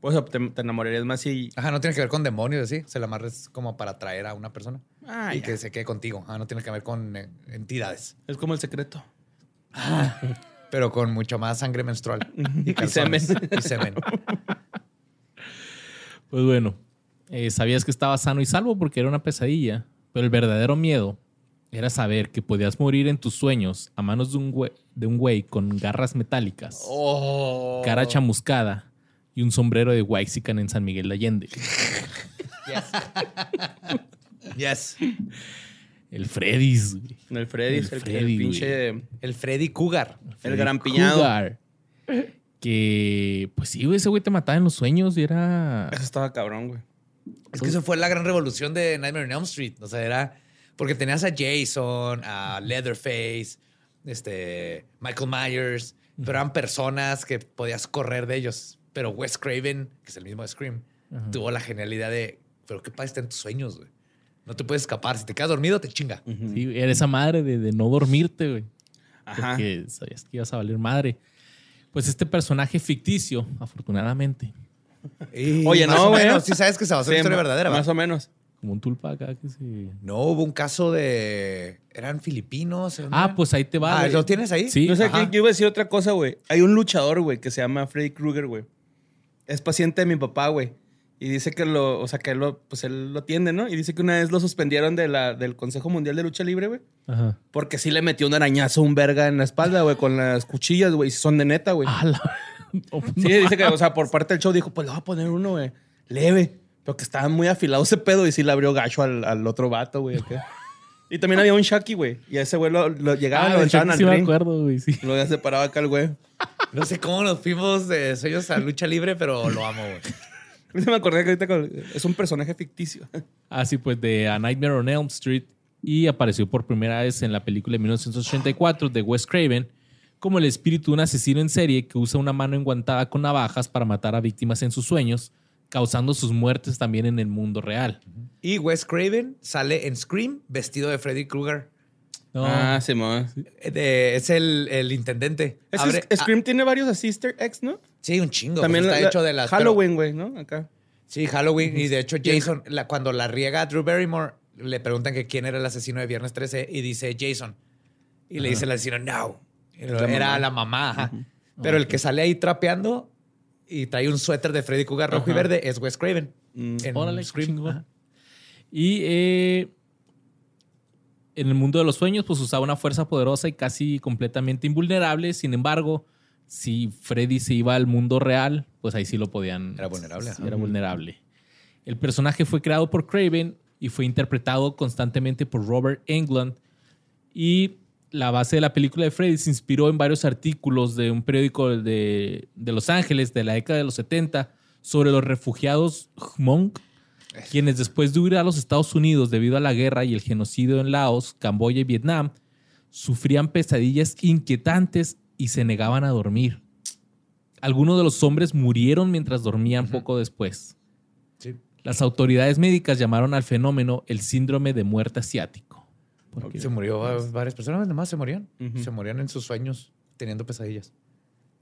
Pues o te, te enamorarías más si. Ajá, no tiene que ver con demonios, así. O sea, el amarre es como para atraer a una persona. Ah, y ya. que se quede contigo. Ah, no tiene que ver con eh, entidades. Es como el secreto. Pero con mucho más sangre menstrual. Y semen. Y semen. Pues bueno, eh, sabías que estaba sano y salvo porque era una pesadilla, pero el verdadero miedo era saber que podías morir en tus sueños a manos de un güey, de un güey con garras metálicas, Oh. cara chamuscada y un sombrero de Waxican en San Miguel de Allende. Yes. El Freddy's. El Freddy, El el, el, Freddy, el pinche. El Freddy Cougar. El gran piñado. Cougar. Que, pues sí, güey, ese güey te mataba en los sueños y era... Eso estaba cabrón, güey. Es que eso fue la gran revolución de Nightmare on Elm Street. O sea, era porque tenías a Jason, a Leatherface, este, Michael Myers, pero eran personas que podías correr de ellos. Pero Wes Craven, que es el mismo de Scream, tuvo la genialidad de, pero qué pasa está en tus sueños, güey. No te puedes escapar. Si te quedas dormido, te chinga. Sí, era esa madre de, de no dormirte, güey. Ajá. Porque sabías que ibas a valer madre. Pues este personaje ficticio, afortunadamente, Y Oye, más no, o menos, Sí sabes que se basó en Sí, historia verdadera, Más ¿va? o menos. Como un tulpa acá que se... No, hubo un caso de. Eran filipinos. ¿eran? Ah, pues ahí te va. Ah. ¿lo tienes ahí? Sí. No sé, Ajá. qué- yo iba a decir otra cosa, güey. Hay un luchador, güey, que se llama Freddy Krueger, güey. Es paciente de mi papá, güey. Y dice que lo, o sea, que él lo, pues él lo atiende, ¿no? Y dice que una vez lo suspendieron de la, del Consejo Mundial de Lucha Libre, güey. Ajá. Porque sí le metió un arañazo un verga en la espalda, güey, con las cuchillas, güey. y Son de neta, güey. Ah, Sí, dice que, o sea, por parte del show dijo, pues le voy a poner uno, güey, leve. Pero que estaba muy afilado ese pedo y sí le abrió gacho al, al otro vato, güey. acá. Y también había un Shaki, güey. Y a ese güey lo, lo llegaban, Ah, lo echaban al sí me ring. acuerdo, güey, sí. Lo había separado acá el güey. No sé cómo nos fuimos de sueños a lucha libre, pero lo amo, güey. Me acordé que ahorita es un personaje ficticio. Ah, sí, pues de A Nightmare on Elm Street y apareció por primera vez en la película de 1984 de Wes Craven como el espíritu de un asesino en serie que usa una mano enguantada con navajas para matar a víctimas en sus sueños, causando sus muertes también en el mundo real. Y Wes Craven sale en Scream vestido de Freddy Krueger. No, Ah, sí. Eh, de- es el, el intendente. Es Abre- que Scream tiene varios así easter eggs, ¿no? sí, un chingo. También pues está la- hecho de las. Halloween, güey, ¿no? Acá. Sí, Halloween. Y de hecho, Jason, la- cuando la riega a Drew Barrymore, le preguntan que quién era el asesino de Viernes 13 y dice Jason. Y le dice el asesino, no. La era mamá. la mamá. ajá. Pero el que sale ahí trapeando y trae un suéter de Freddy Krueger rojo y verde es Wes Craven. Mm. En Órale, Scream. Y eh, en el mundo de los sueños, pues usaba una fuerza poderosa y casi completamente invulnerable. Sin embargo, si Freddy se iba al mundo real, pues ahí sí lo podían. Era vulnerable, sí. Era vulnerable. El personaje fue creado por Craven y fue interpretado constantemente por Robert Englund. Y la base de la película de Freddy se inspiró en varios artículos de un periódico de, de Los Ángeles de la década de los 70 sobre los refugiados Hmong, quienes después de huir a los Estados Unidos debido a la guerra y el genocidio en Laos, Camboya y Vietnam, sufrían pesadillas inquietantes y se negaban a dormir. Algunos de los hombres murieron mientras dormían poco después. Sí. Las autoridades médicas llamaron al fenómeno el síndrome de muerte asiático. Porque- Se murió va- varias personas, nomás se morían. Se morían en sus sueños teniendo pesadillas.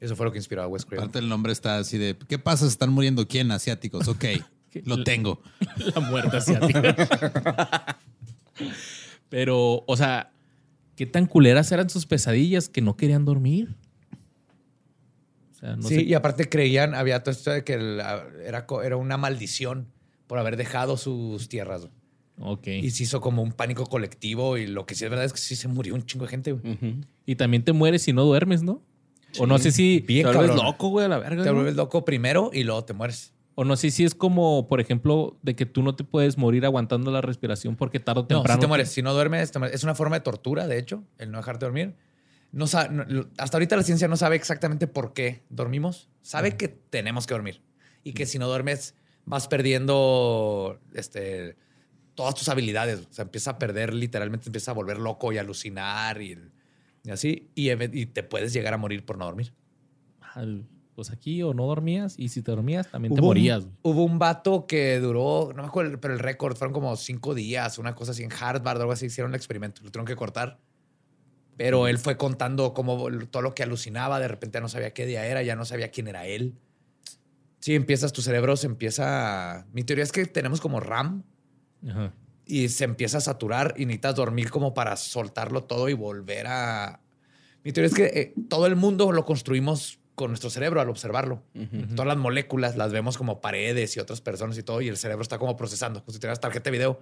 Eso fue lo que inspiró a Wes Craven. Aparte el nombre está así de, ¿qué pasa? ¿Se están muriendo quién? Asiáticos. Ok, lo tengo. la muerte asiática. Pero, o sea, ¿qué tan culeras eran sus pesadillas que no querían dormir? O sea, no sí, sé. y aparte creían, había todo esto de que la- era, era una maldición por haber dejado sus tierras. Ok. Y se hizo como un pánico colectivo y lo que sí es verdad es que sí se murió un chingo de gente. güey. Ujú. Y también te mueres si no duermes, ¿no? O no sé si. Bien Te vuelves loco, güey, a la verga. Te ¿no? vuelves loco primero y luego te mueres. O no sé si es como, por ejemplo, de que tú no te puedes morir aguantando la respiración porque tarde o No, temprano. si te mueres. Si no duermes, te mueres. es una forma de tortura, de hecho, el no dejarte dormir. No no- hasta ahorita la ciencia no sabe exactamente por qué dormimos. Sabe que tenemos que dormir y que si no duermes vas perdiendo este, todas tus habilidades. O sea, empieza a perder literalmente, empieza a volver loco y alucinar y, y así. Y, y te puedes llegar a morir por no dormir. Al- Pues aquí o no dormías y si te dormías también te Hubo un- morías. güey. hubo un vato que duró, no me acuerdo, pero el récord fueron como cinco días, una cosa así en Harvard o algo así. Hicieron el experimento, lo tuvieron que cortar. Pero él fue contando como todo lo que alucinaba. De repente ya no sabía qué día era, ya no sabía quién era él. Sí, empiezas, tu cerebro se empieza. Mi teoría es que tenemos como RAM Ajá. y se empieza a saturar y necesitas dormir como para soltarlo todo y volver a. Mi teoría es que eh, todo el mundo lo construimos con nuestro cerebro al observarlo. Todas las moléculas las vemos como paredes y otras personas y todo, y el cerebro está como procesando, como si tuvieras tarjeta de video.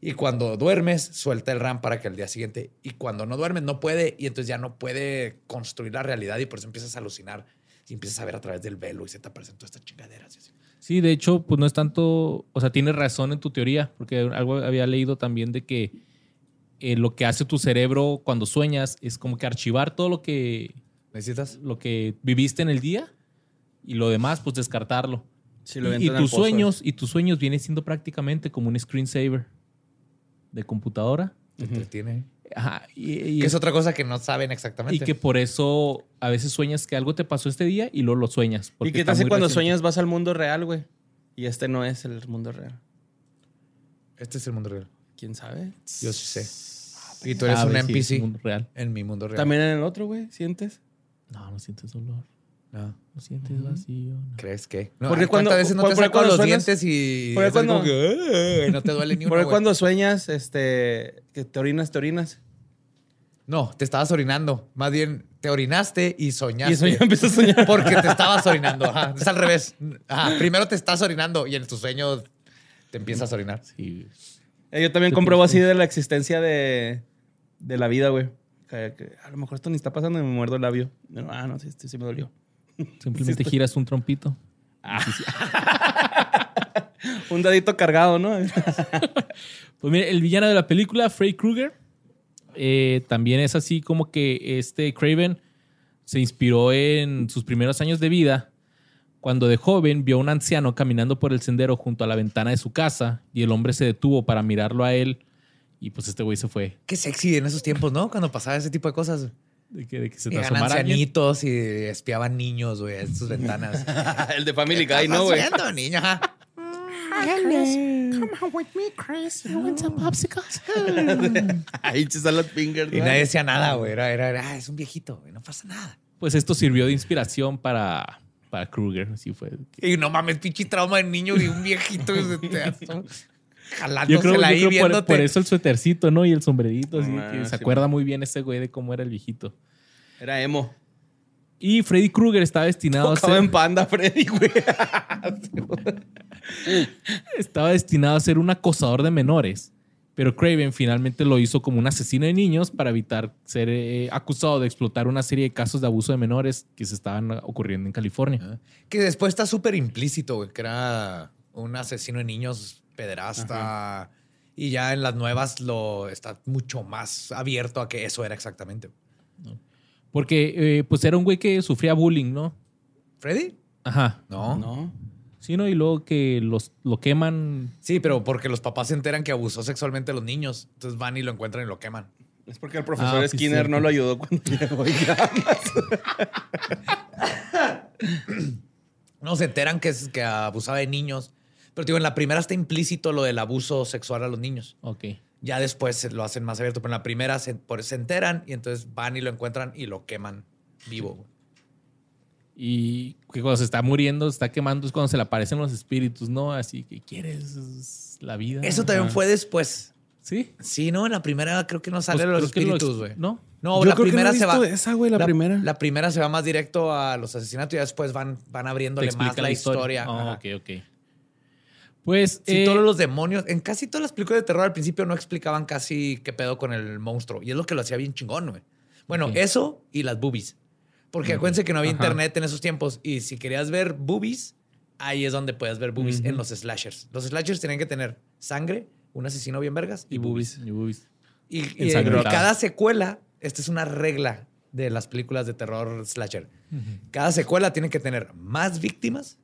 Y cuando duermes, suelta el RAM para que al día siguiente. Y cuando no duermes, no puede, y entonces ya no puede construir la realidad, y por eso empiezas a alucinar y empiezas a ver a través del velo y se te aparecen todas estas chingaderas. y así. Sí, de hecho, pues no es tanto, o sea, tienes razón en tu teoría, porque algo había leído también de que eh, lo que hace tu cerebro cuando sueñas es como que archivar todo lo que, ¿Necesitas? lo que viviste en el día y lo demás, pues descartarlo. Sí, lo y, tus sueños, y tus sueños vienen siendo prácticamente como un screensaver de computadora. Te entretiene. Ajá, y, y Que es- es otra cosa que no saben y exactamente. que por eso a veces sueñas que algo te pasó este día y luego lo sueñas. porque ¿Y qué te hace cuando reciente. sueñas vas al mundo real, güey? Y este no es el mundo real. Este es el mundo real. ¿Quién sabe? Yo sí sé. Y tú eres Ah, un sí, NPC mundo real. en mi mundo real. También en el otro, güey, ¿sientes? No, no sientes dolor. No. Lo sientes vacío. no. ¿Crees que? No, Porque ¿cuántas cuando- veces no por- te por saco cuando los dientes y, por cuando- como que, no te duele ni uno, Porque güey. cuando sueñas, este, que te orinas, te orinas. No, te estabas orinando. Más bien, te orinaste y soñaste. Y eso ya empieza a soñar. Porque te estabas orinando. Ajá. Es al revés. Ajá. Primero te estás orinando y en tu sueño te empiezas a orinar. Sí. Eh, Yo también compruebo así de la existencia de, de la vida, güey. Que- que a lo mejor esto ni está pasando y me muerdo el labio. Pero, ah, no, sí, sí, sí me dolió. Simplemente giras un trompito. Un dadito cargado, ¿no? Pues mire, el villano de la película, Freddy Krueger, eh, también es así como que este Craven se inspiró en sus primeros años de vida cuando de joven vio a un anciano caminando por el sendero junto a la ventana de su casa y el hombre se detuvo para mirarlo a él y pues este güey se fue. Qué sexy en esos tiempos, ¿no? Cuando pasaba ese tipo de cosas. De que, de que se te alguien. ancianitos y espiaban niños, güey, en sus ventanas. el de Family ¿Qué Guy, ¿no, güey? haciendo, niño? Ajá. Come with me, Chris. You want some popsicles? Ahí fingers. Y nadie decía nada, güey. Era, era, era, "Ah, es un viejito, güey, no pasa nada. Pues esto sirvió de inspiración para, para Krueger. Así fue. Y no mames, pinche trauma de niño y un viejito que se te Yo creo, jalándosela yo ahí creo por, por eso el suétercito, ¿no? Y el sombrerito. Así Ah, que se sí, acuerda muy bien ese güey de cómo era el viejito. Era emo. Y Freddy Krueger estaba destinado a Tocaba ser, en panda, Freddy, güey. estaba destinado a ser un acosador de menores. Pero Craven finalmente lo hizo como un asesino de niños para evitar ser eh, acusado de explotar una serie de casos de abuso de menores que se estaban ocurriendo en California. Que después está súper implícito, güey, que era un asesino de niños, pederasta. Y ya en las nuevas lo está mucho más abierto a que eso era exactamente. Porque eh, pues era un güey que sufría bullying, ¿no? ¿Freddy? Ajá. No. No. Sí, ¿no? Y luego que los, lo queman. Sí, pero porque los papás se enteran que abusó sexualmente a los niños. Entonces van y lo encuentran y lo queman. Es porque el profesor Ah, sí, Skinner no lo ayudó cuando llegó. y. No, se enteran que, es, que abusaba de niños. Pero digo, en la primera está implícito lo del abuso sexual a los niños. Ok. Ya después se lo hacen más abierto, pero en la primera se, por- se enteran y entonces van y lo encuentran y lo queman vivo. Y que cuando se está muriendo, se está quemando, es cuando se le aparecen los espíritus, ¿no? Así que quieres la vida. Eso también Ajá. fue después. Sí. Sí, no, en la primera creo que no Pues salen los espíritus, güey. No. No, Yo la creo que no primera he se va. esa, güey, la primera. La primera se va más directo a los asesinatos y ya después van, van abriéndole más la historia. Ah, Ajá. ok, ok. Pues. Sí, eh, todos los demonios, en casi todas las películas de terror al principio no explicaban casi qué pedo con el monstruo. Y es lo que lo hacía bien chingón, güey. Bueno, Ok. eso y las boobies. Porque acuérdense que no había Ajá. internet en esos tiempos. Y si querías ver boobies, ahí es donde puedes ver boobies en los slashers. Los slashers tienen que tener sangre, un asesino bien vergas y, y boobies. Y boobies. Y, y- y cada secuela, esta es una regla de las películas de terror slasher. Cada secuela tiene que tener más víctimas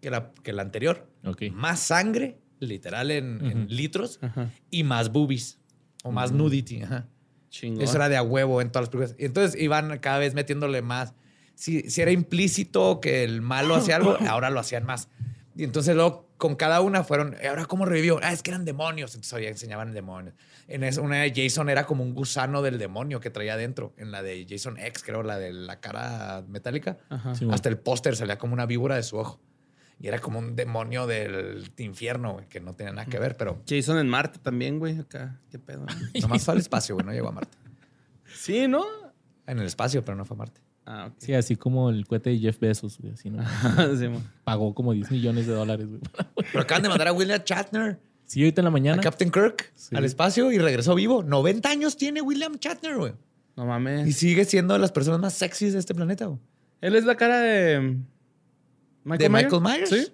que la, que la anterior, Ok. más sangre, literal en, en Ujú. litros, Ajá. y más boobies o más nudity. Ajá. Chingón. Eso era de a huevo en todas las películas. Y entonces iban cada vez metiéndole más. Si, si era implícito que el malo hacía algo, ahora lo hacían más. Y entonces luego con cada una fueron, ¿y ahora cómo revivió? Ah, es que eran demonios. Entonces ya enseñaban demonios. En esa, una de Jason era como un gusano del demonio que traía adentro. En la de Jason X, creo, la de la cara metálica. Ajá. Sí, bueno. Hasta el póster salía como una víbora de su ojo. Y era como un demonio del infierno, güey, que no tenía nada que ver, pero Jason en Marte también, güey. Acá. ¿Qué pedo? nomás fue al espacio, güey, no llegó a Marte. sí, ¿no? En el espacio, pero no fue a Marte. Ah, ok. Sí, así como el cohete de Jeff Bezos, güey. Así, ¿no? Sí. Pagó como 10 millones de dólares, güey. Pero acaban de mandar a William Shatner, Sí, ahorita en la a mañana. Captain Kirk, Sí. al espacio y regresó vivo. 90 años tiene William Shatner, güey. No Y mames. sigue siendo de las personas más sexys de este planeta, güey. Él es la cara de. Michael ¿De Myers? Michael Myers? Sí.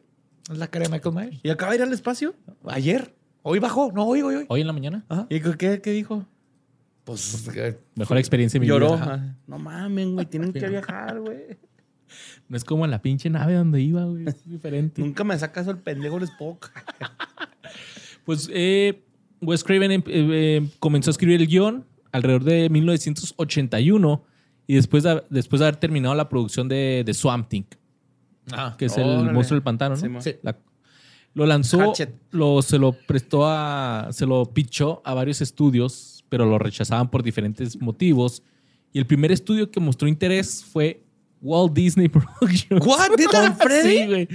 Es la cara de Michael Myers. ¿Y acaba de ir al espacio? Ayer. Hoy bajó. No, hoy, hoy, hoy. Hoy en la mañana. Ajá. ¿Y qué, qué dijo? Pues eh, Mejor experiencia de mi Lloró. vida. No mames, güey. Tienen que viajar, güey. No es como en la pinche nave donde iba, güey. Es diferente. Nunca me sacas el pendejo el Spock. Pues eh, Wes Craven em- eh, eh, comenzó a escribir el guion alrededor de 1981 y después de, después de haber terminado la producción de, de Swamp Thing, ah, que es el monstruo del pantano, ¿no? Sí. La- lo lanzó, lo, se lo prestó a, se lo pichó a varios estudios, pero lo rechazaban por diferentes motivos. Y el primer estudio que mostró interés fue Walt Disney Productions. What? ¿Con Freddy? Sí, güey.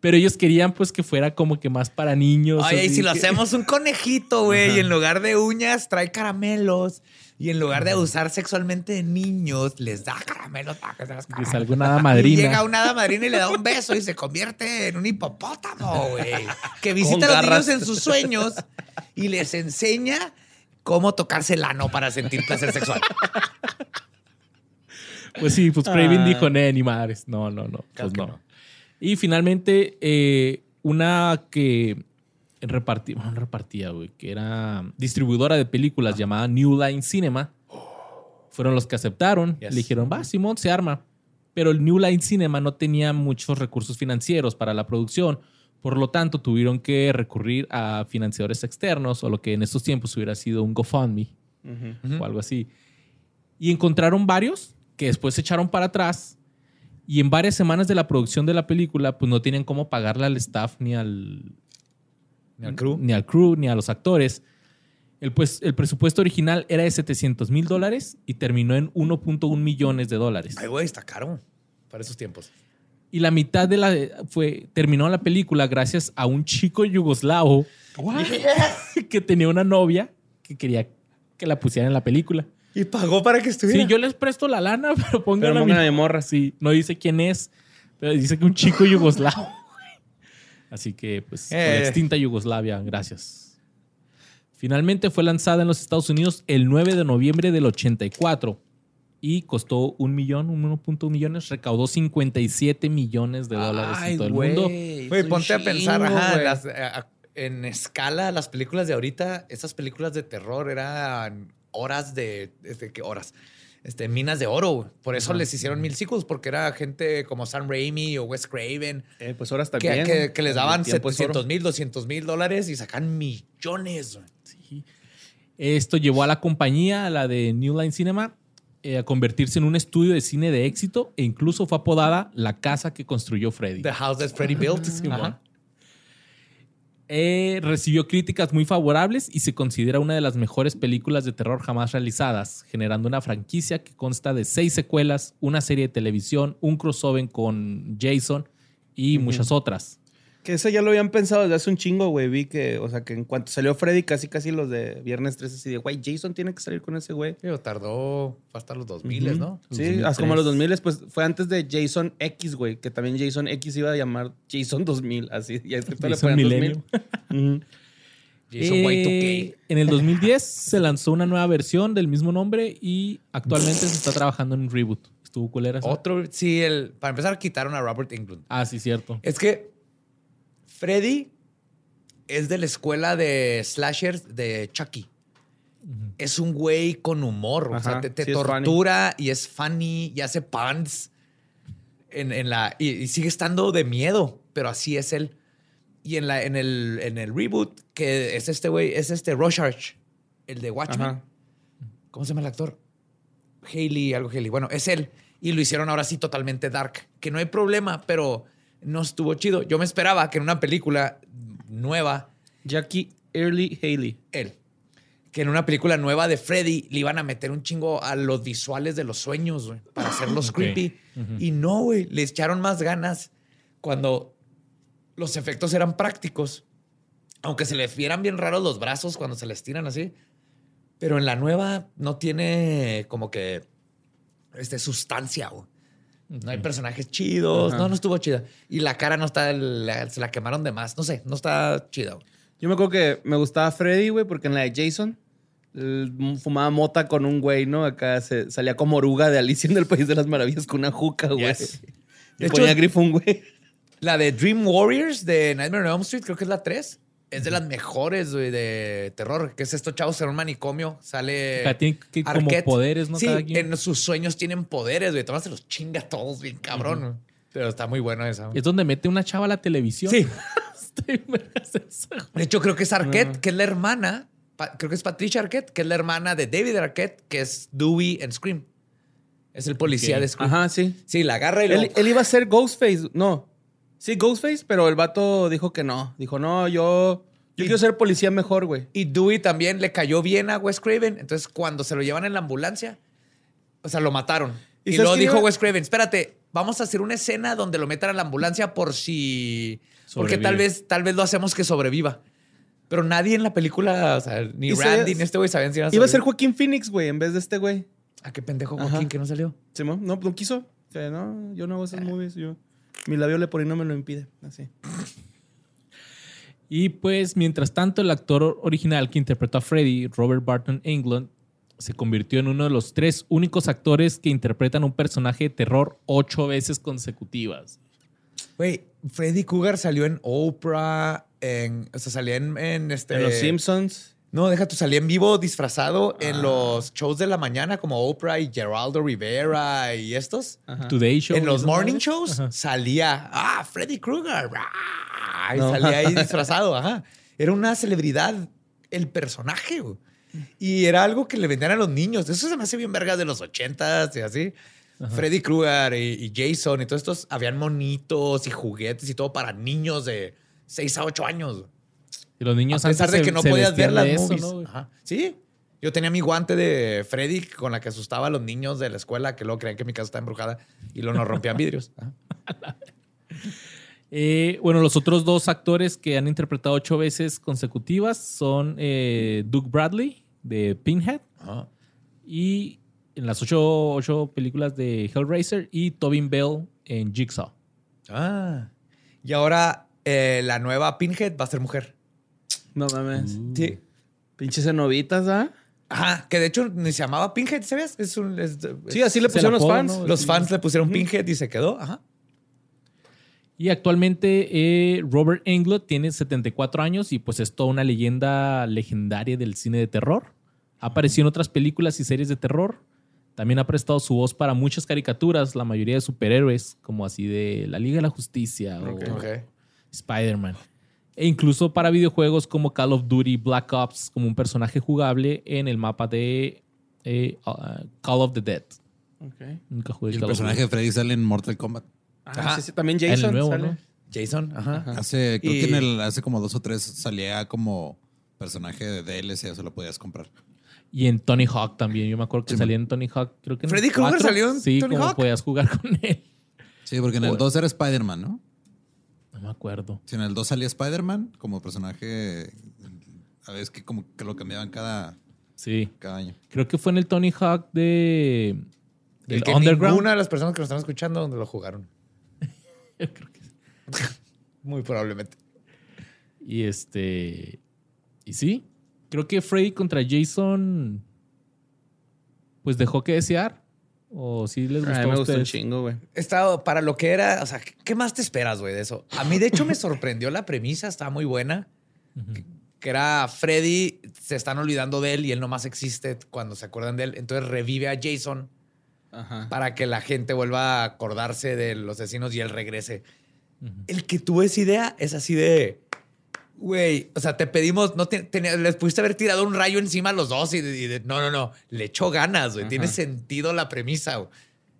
Pero ellos querían pues que fuera como que más para niños. Oye, y si lo que- hacemos un conejito, güey, y en lugar de uñas trae caramelos, y en lugar de abusar sexualmente de niños, les da caramelos para que se las Que caramelos. salga una hada Y madrina. llega una hada madrina y le da un beso y se convierte en un hipopótamo, güey. Que visita a los garras. niños en sus sueños y les enseña cómo tocarse el ano para sentir placer sexual. Pues sí, pues Craven Ah. dijo, "Nee, ni madres. No, no, no. Claro Pues no. no. Y finalmente, eh, una que repartía, bueno, no repartía, güey, que era distribuidora de películas llamada New Line Cinema, fueron los que aceptaron. Yes. Le dijeron, va, Simón, se arma. Pero el New Line Cinema no tenía muchos recursos financieros para la producción. Por lo tanto, tuvieron que recurrir a financiadores externos o lo que en estos tiempos hubiera sido un GoFundMe o algo así. Y encontraron varios que después se echaron para atrás y en varias semanas de la producción de la película pues no tenían cómo pagarle al staff ni al, Ni al crew. ni al crew ni a los actores. El, pues, el presupuesto original era de 700 mil dólares y terminó en 1.1 millones de dólares. Ay, güey, está caro para esos tiempos. Y la mitad de la fue terminó la película gracias a un chico yugoslavo que tenía una novia que quería que la pusieran en la película. Y pagó para que estuviera. Sí, yo les presto la lana, pero pongan Pero a pongan a mi mi morra. Sí, no dice quién es, pero dice que un chico yugoslavo. Así que, pues, la Eh. extinta Yugoslavia, gracias. Finalmente fue lanzada en los Estados Unidos el 9 de noviembre del 84 y costó un millón, un 1.1 millones, recaudó 57 millones de dólares en todo el mundo. Güey, ponte a pensar, ajá, las, eh, a- en escala, las películas de ahorita, esas películas de terror eran horas de, este, ¿qué horas? Este, minas de oro. güey. Por eso les hicieron mil sequels, porque era gente como Sam Raimi o Wes Craven, Eh, pues ahora está que, bien. que- que les daban El tiempo es oro. 700 mil, 200 mil dólares y sacan millones. güey. Sí. Esto llevó a la compañía, a la de New Line Cinema, eh, a convertirse en un estudio de cine de éxito e incluso fue apodada la casa que construyó Freddy. The House That Freddy Built. Sí, Ajá. Eh, recibió críticas muy favorables y se considera una de las mejores películas de terror jamás realizadas, generando una franquicia que consta de seis secuelas, una serie de televisión, un crossover con Jason y muchas otras. Que eso ya lo habían pensado desde hace un chingo, güey. Vi que, o sea, que en cuanto salió Freddy, casi casi los de Viernes 13, así de, güey, Jason tiene que salir con ese güey. Digo, tardó hasta los 2000, ¿no? Sí, 2003. hasta como los 2000, pues fue antes de Jason X, güey, que también Jason X iba a llamar Jason 2000, así. Ya es que todo le Jason ponían Millennium. 2000. Ujú. Jason Eh, Y2K. En el 2010 se lanzó una nueva versión del mismo nombre y actualmente se está trabajando en un reboot. Estuvo culera. Otro, sí, el, para empezar quitaron a Robert Englund. Ah, sí, cierto. Es que Freddy es de la escuela de slashers de Chucky. Es un güey con humor. o sea, te, te sí es funny. tortura y es funny y hace puns. En, en la, y, y sigue estando de miedo, pero así es él. Y en, la, en, el, en el reboot, que es este güey, es este Rorschach, el de Watchmen. Ajá. ¿Cómo se llama el actor? Haley, algo Haley. Bueno, es él. Y lo hicieron ahora sí totalmente dark. Que no hay problema, pero no estuvo chido. Yo me esperaba que en una película nueva, Jackie Early Haley. él, que en una película nueva de Freddy le iban a meter un chingo a los visuales de los sueños, güey, para hacerlos creepy. Y no, güey, le echaron más ganas cuando los efectos eran prácticos. Aunque se le vieran bien raros los brazos cuando se les tiran así. Pero en la nueva no tiene como que este, sustancia, güey. No hay personajes chidos. Ajá. No, no estuvo chida. Y la cara no está, la- se la quemaron de más. No sé, no está chida. Yo me acuerdo que me gustaba Freddy, güey, porque en la de Jason fumaba mota con un güey, ¿no? Acá se, salía como oruga de Alicia en el País de las Maravillas con una juca, güey. Yes. Y De ponía grifo un güey. La de Dream Warriors de Nightmare on Elm Street, creo que es la 3. Es de las mejores güey, de terror. Que es estos chavos en un manicomio. Sale. Acá tienen que- como poderes, ¿no? Sí, Cada quien. en sus sueños tienen poderes, güey. Tomás se los chinga a todos bien cabrón. Pero está muy bueno esa. güey. Es donde mete una chava a la televisión. Sí. De hecho, creo que es Arquette, que es la hermana. Creo que es Patricia Arquette, que es la hermana de David Arquette, que es Dewey en Scream. Es el policía de Scream. Ajá, sí. Sí, la agarra y lo. Él, él iba a ser Ghostface. No. Sí, Ghostface, pero el vato dijo que no. Dijo, no, yo, yo quiero ser policía mejor, güey. Y Dewey también le cayó bien a Wes Craven. Entonces, cuando se lo llevan en la ambulancia, o sea, lo mataron. ¿Y Y, luego dijo iba- Wes Craven, espérate, vamos a hacer una escena donde lo metan a la ambulancia por si... Porque tal vez, tal vez lo hacemos que sobreviva. Pero nadie en la película, o sea, ni se- Randy ni este güey sabían si iban Iba a ser. Joaquín Phoenix, güey, en vez de este güey. ¿A qué pendejo Ajá. Joaquín que no salió? Simón, no, no quiso. O sea, no, yo no hago esas movies. Yo, mi labio leporino me lo impide. Así. Y pues, mientras tanto, el actor original que interpretó a Freddy, Robert Barton Englund, se convirtió en uno de los tres únicos actores que interpretan un personaje de terror ocho veces consecutivas. Güey, Freddy Cougar salió en Oprah, en, o sea, salía en, en este... En Los Simpsons. No, deja tú, salía en vivo disfrazado en los shows de la mañana como Oprah y Geraldo Rivera y estos. Ajá. Today Show. en los morning shows Ajá. salía, ah, Freddy Krueger. ah, y No. salía ahí disfrazado, ajá. Era una celebridad el personaje, güey. Y era algo que le vendían a los niños. Eso se me hace bien vergas de los ochentas y así. Freddy Krueger y, y Jason y todos estos, habían monitos y juguetes y todo para niños de 6 a 8 años. Y los niños a pesar antes de se- que no se podías ver las eso, movies. Ajá. Sí. Yo tenía mi guante de Freddy con la que asustaba a los niños de la escuela que luego creían que mi casa estaba embrujada y luego nos rompían vidrios. Eh, bueno, los otros dos actores que han interpretado ocho veces consecutivas son eh, Doug Bradley de Pinhead Ajá. y en las ocho, ocho películas de Hellraiser y Tobin Bell en Jigsaw. Ah. Y ahora eh, la nueva Pinhead va a ser mujer. No mames. Sí. Pinches cenovitas, ¿ah? Ajá, que de hecho ni se llamaba Pinhead, ¿sabes? Es un, es- Sí, así le pusieron los apodo, fans. ¿no? los fans le pusieron Pinhead y se quedó. Ajá. Y actualmente eh, Robert Englund tiene 74 años y pues es toda una leyenda legendaria del cine de terror. Ha aparecido en otras películas y series de terror. También ha prestado su voz para muchas caricaturas, la mayoría de superhéroes, como así de la Liga de la Justicia o Ok. Spider-Man. E incluso para videojuegos como Call of Duty Black Ops, como un personaje jugable en el mapa de eh, uh, Call of the Dead. Ok. Nunca jugué Y el Call personaje de. Freddy sale en Mortal Kombat. Ah, Ajá. sí, sí, también En el Jason nuevo, sale. ¿no? Jason, ajá. Hace, creo Y- que en el, hace como dos o tres salía como personaje de DLC, eso lo podías comprar. Y en Tony Hawk también. Yo me acuerdo que Sí, salía en Tony Hawk. Creo que en ¿Freddy Krueger salió en Sí, Tony como Hawk? podías jugar con él. Sí, porque en el 2 era Spider-Man, ¿no? No me acuerdo. Si en el 2 salía Spider-Man como personaje, a veces que como que lo cambiaban cada, Sí. cada año. Creo que fue en el Tony Hawk de. Del El que Underground. ninguna de las personas que nos están escuchando donde lo jugaron. Yo creo que sí. Muy probablemente. Y este. Y sí. Creo que Freddy contra Jason. Pues dejó que desear. O sí les gustó A mí me gustó un chingo, güey. Estaba para lo que era, o sea, ¿qué más te esperas, güey, de eso? A mí, de hecho, me sorprendió la premisa, estaba muy buena. que, que era Freddy, se están olvidando de él y él nomás existe cuando se acuerdan de él. Entonces revive a Jason Ajá. para que la gente vuelva a acordarse de los asesinos y él regrese. El que tuvo esa idea es así de. Güey, o sea, te pedimos, no te- les pudiste haber tirado un rayo encima a los dos y, de- y de- no, no, no, le echó ganas, güey. Tiene sentido la premisa, güey.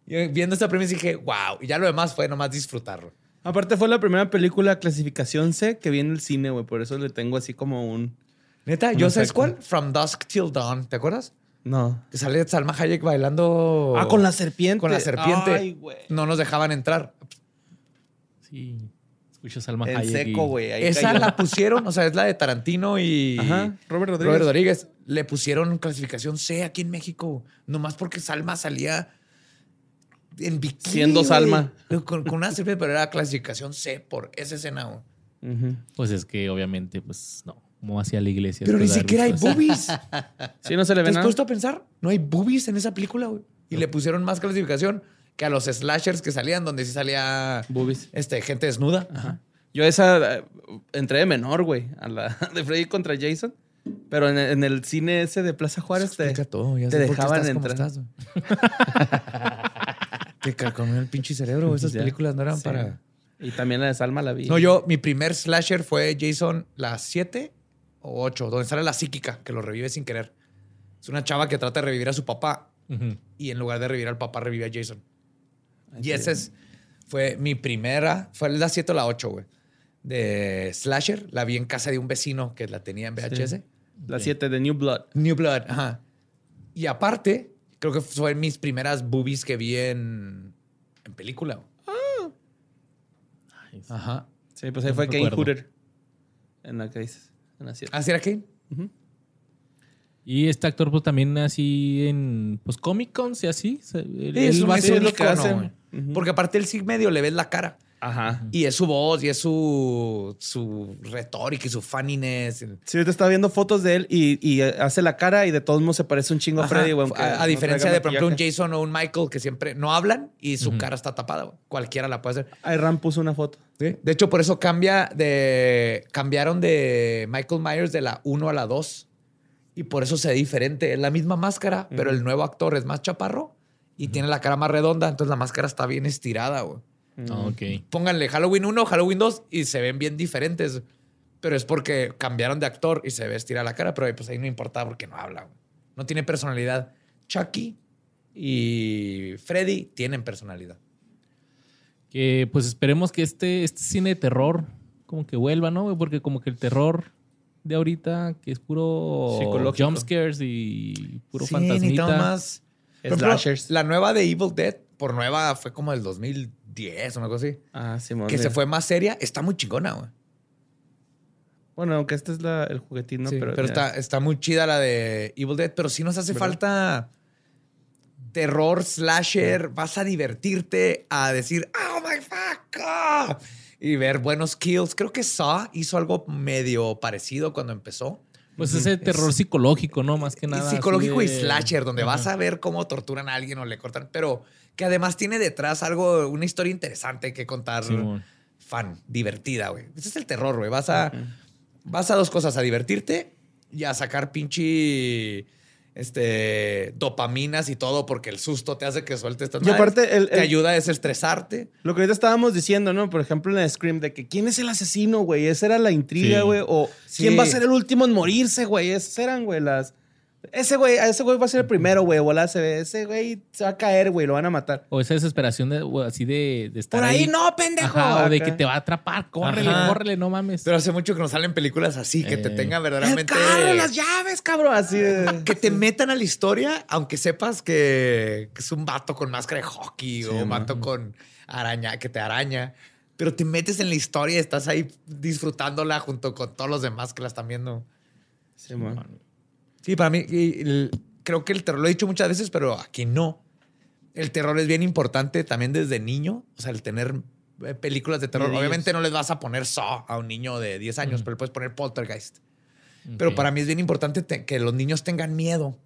Yo viendo esta premisa dije, wow, y ya lo demás fue nomás disfrutarlo. Aparte fue la primera película clasificación C que vi en el cine, güey. Por eso le tengo así como un... Neta, Un ¿yo sabes cuál? From Dusk Till Dawn, ¿te acuerdas? No. Que sale Salma Hayek bailando. Ah, con la serpiente. Con la serpiente. Ay, güey. No nos dejaban entrar. Sí. Escucha Salma En Hayek. seco, güey. Ahí Esa cayó. la pusieron, o sea, es la de Tarantino y Ajá. Robert Rodríguez. Robert Rodríguez. Le pusieron clasificación C aquí en México, nomás porque Salma salía en bikini. Siendo güey. Salma. Con, con una serpiente, pero era clasificación C por esa escena. güey. Pues es que obviamente, pues no. Como hacia la iglesia. Pero ni siquiera hay boobies. Sí, no se le ¿Te ve has nada. puesto a pensar? No hay boobies en esa película, güey. Y le pusieron más clasificación que a los slashers que salían, donde sí salía Boobies. este, gente desnuda. Ajá. Yo esa eh, entré de menor, güey, a la de Freddy contra Jason. Pero en, en el cine ese de Plaza Juárez te, todo, ya te dejaban entrar. estás. Te carcomió el pinche cerebro. Esas Ya. películas no eran Sí. para... Y también la de Salma la vi. No, yo, mi primer slasher fue Jason, las 7 o 8, donde sale la psíquica, que lo revive sin querer. Es una chava que trata de revivir a su papá y en lugar de revivir al papá, revive a Jason. Y esa es, fue mi primera, fue la 7 o la 8, güey, de slasher. La vi en casa de un vecino que la tenía en VHS. La 7 de New Blood. New Blood, ajá. Y aparte, creo que fue mis primeras boobies que vi en, en película. Sí. Ajá. Sí, pues ahí No fue Kane. Hooter. En la que dices. En la siete. ¿Así era Kane? Y este actor, pues también así en pues Comic Cons y así. él- Sí, es él a es ser lo que hace. Porque aparte él sí medio le ves la cara. Ajá. Y es su voz, y es su, su retórica y su funniness. Sí, ahorita estaba viendo fotos de él y, y hace la cara y de todos modos se parece un chingo a. Freddy, güey. A, diferencia de, por ejemplo, un. Jason o un Michael que siempre no hablan y su cara está tapada. güey. Cualquiera la puede hacer. Ahí Ram puso una foto. Sí. De hecho, por eso cambia de. Cambiaron de Michael Myers de la 1 a la 2. Y por eso se ve diferente. Es la misma máscara, pero el nuevo actor es más chaparro y tiene la cara más redonda. Entonces la máscara está bien estirada, güey. Ah, ok. Pónganle Halloween 1, Halloween 2 y se ven bien diferentes. Pero es porque cambiaron de actor y se ve estirada la cara. Pero pues ahí no importa porque no habla. güey. No tiene personalidad. Chucky y Freddy tienen personalidad. Que pues esperemos que este, este cine de terror como que vuelva, ¿no? Porque como que el terror de ahorita, que es puro jumpscares y puro Sí, fantasmita. más. Slashers. la nueva de Evil Dead, por nueva, fue como del 2010 o una cosa así. Ah, Simón. que se mira. fue más seria. Está muy chingona, güey. Bueno, aunque este es la, el juguetín, ¿no? Sí, pero está, está muy chida la de Evil Dead, pero sí nos hace ¿Verdad? falta terror, slasher. Vas a divertirte a decir, oh my fuck. ah", Y ver buenos kills. Creo que Saw hizo algo medio parecido cuando empezó. Pues ese terror psicológico, ¿no? Más que nada. psicológico y slasher, donde Ajá. vas a ver cómo torturan a alguien o le cortan, pero que además tiene detrás algo, una historia interesante que contar. Fan, divertida, güey. Ese es el terror, güey. Vas a, vas a dos cosas, a divertirte y a sacar pinche este, dopaminas y todo, porque el susto te hace que sueltes estas Y aparte, el- te el- ayuda a desestresarte. Lo que ahorita estábamos diciendo, ¿no? Por ejemplo, en el Scream, de que quién es el asesino, güey. Esa era la intriga, Sí. güey. O Sí. quién va a ser el último en morirse, güey. Esas eran, güey, las. Ese güey, ese güey va a ser el primero, güey. Se ve. Ese güey se va a caer, güey. Lo van a matar. O esa desesperación de, o así de, de estar Por ahí no, pendejo. Ajá, o de que te va a atrapar. Córrele, Ajá. córrele, no mames. Pero hace mucho que nos salen películas así, que te Eh. tengan El verdaderamente... carro, las llaves, cabrón. Así de. que te metan a la historia, aunque sepas que, que es un vato con máscara de hockey o un vato con araña, que te araña. Pero te metes en la historia y estás ahí disfrutándola junto con todos los demás que la están viendo. Sí, man. Sí, para mí, el- creo que el terror, lo he dicho muchas veces, pero aquí no. El terror es bien importante también desde niño. O sea, el tener eh, películas de terror. Obviamente no les vas a poner Saw a un niño de 10 años, pero le puedes poner Poltergeist. Pero Ok. para mí es bien importante te- que los niños tengan miedo.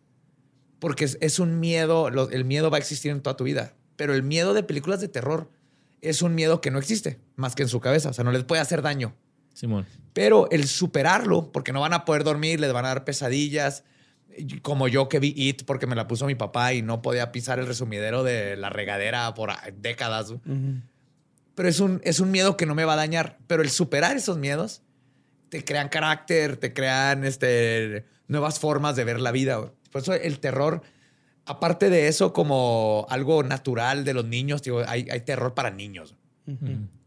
Porque es, es un miedo, lo- el miedo va a existir en toda tu vida. Pero el miedo de películas de terror es un miedo que no existe más que en su cabeza. O sea, no les puede hacer daño. Simón. Pero el superarlo, porque no van a poder dormir, les van a dar pesadillas. Como yo que vi It porque me la puso mi papá y no podía pisar el resumidero de la regadera por décadas. Pero es un, es un miedo que no me va a dañar. Pero el superar esos miedos te crean carácter, te crean este, nuevas formas de ver la vida. Por eso el terror, aparte de eso, como algo natural de los niños, digo, hay, hay terror para niños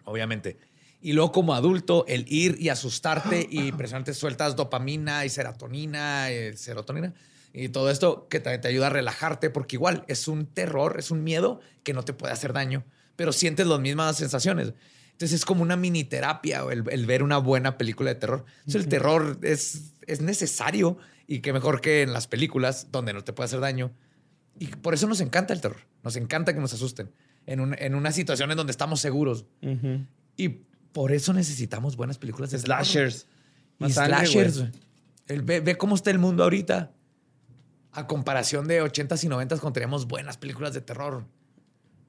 obviamente. Y luego como adulto, el ir y asustarte y presionarte sueltas dopamina y serotonina, y serotonina y todo esto que también te ayuda a relajarte porque igual es un terror, es un miedo que no te puede hacer daño, pero sientes las mismas sensaciones. Entonces es como una mini terapia el, el ver una buena película de terror. Entonces el terror es, es necesario y que mejor que en las películas donde no te puede hacer daño. Y por eso nos encanta el terror. Nos encanta que nos asusten en, un- en una situación en donde estamos seguros. Y por eso necesitamos buenas películas de. Slashers. Y sangre, slashers. El- ve, ve cómo está el mundo ahorita. A comparación de 80s y 90s cuando teníamos buenas películas de terror.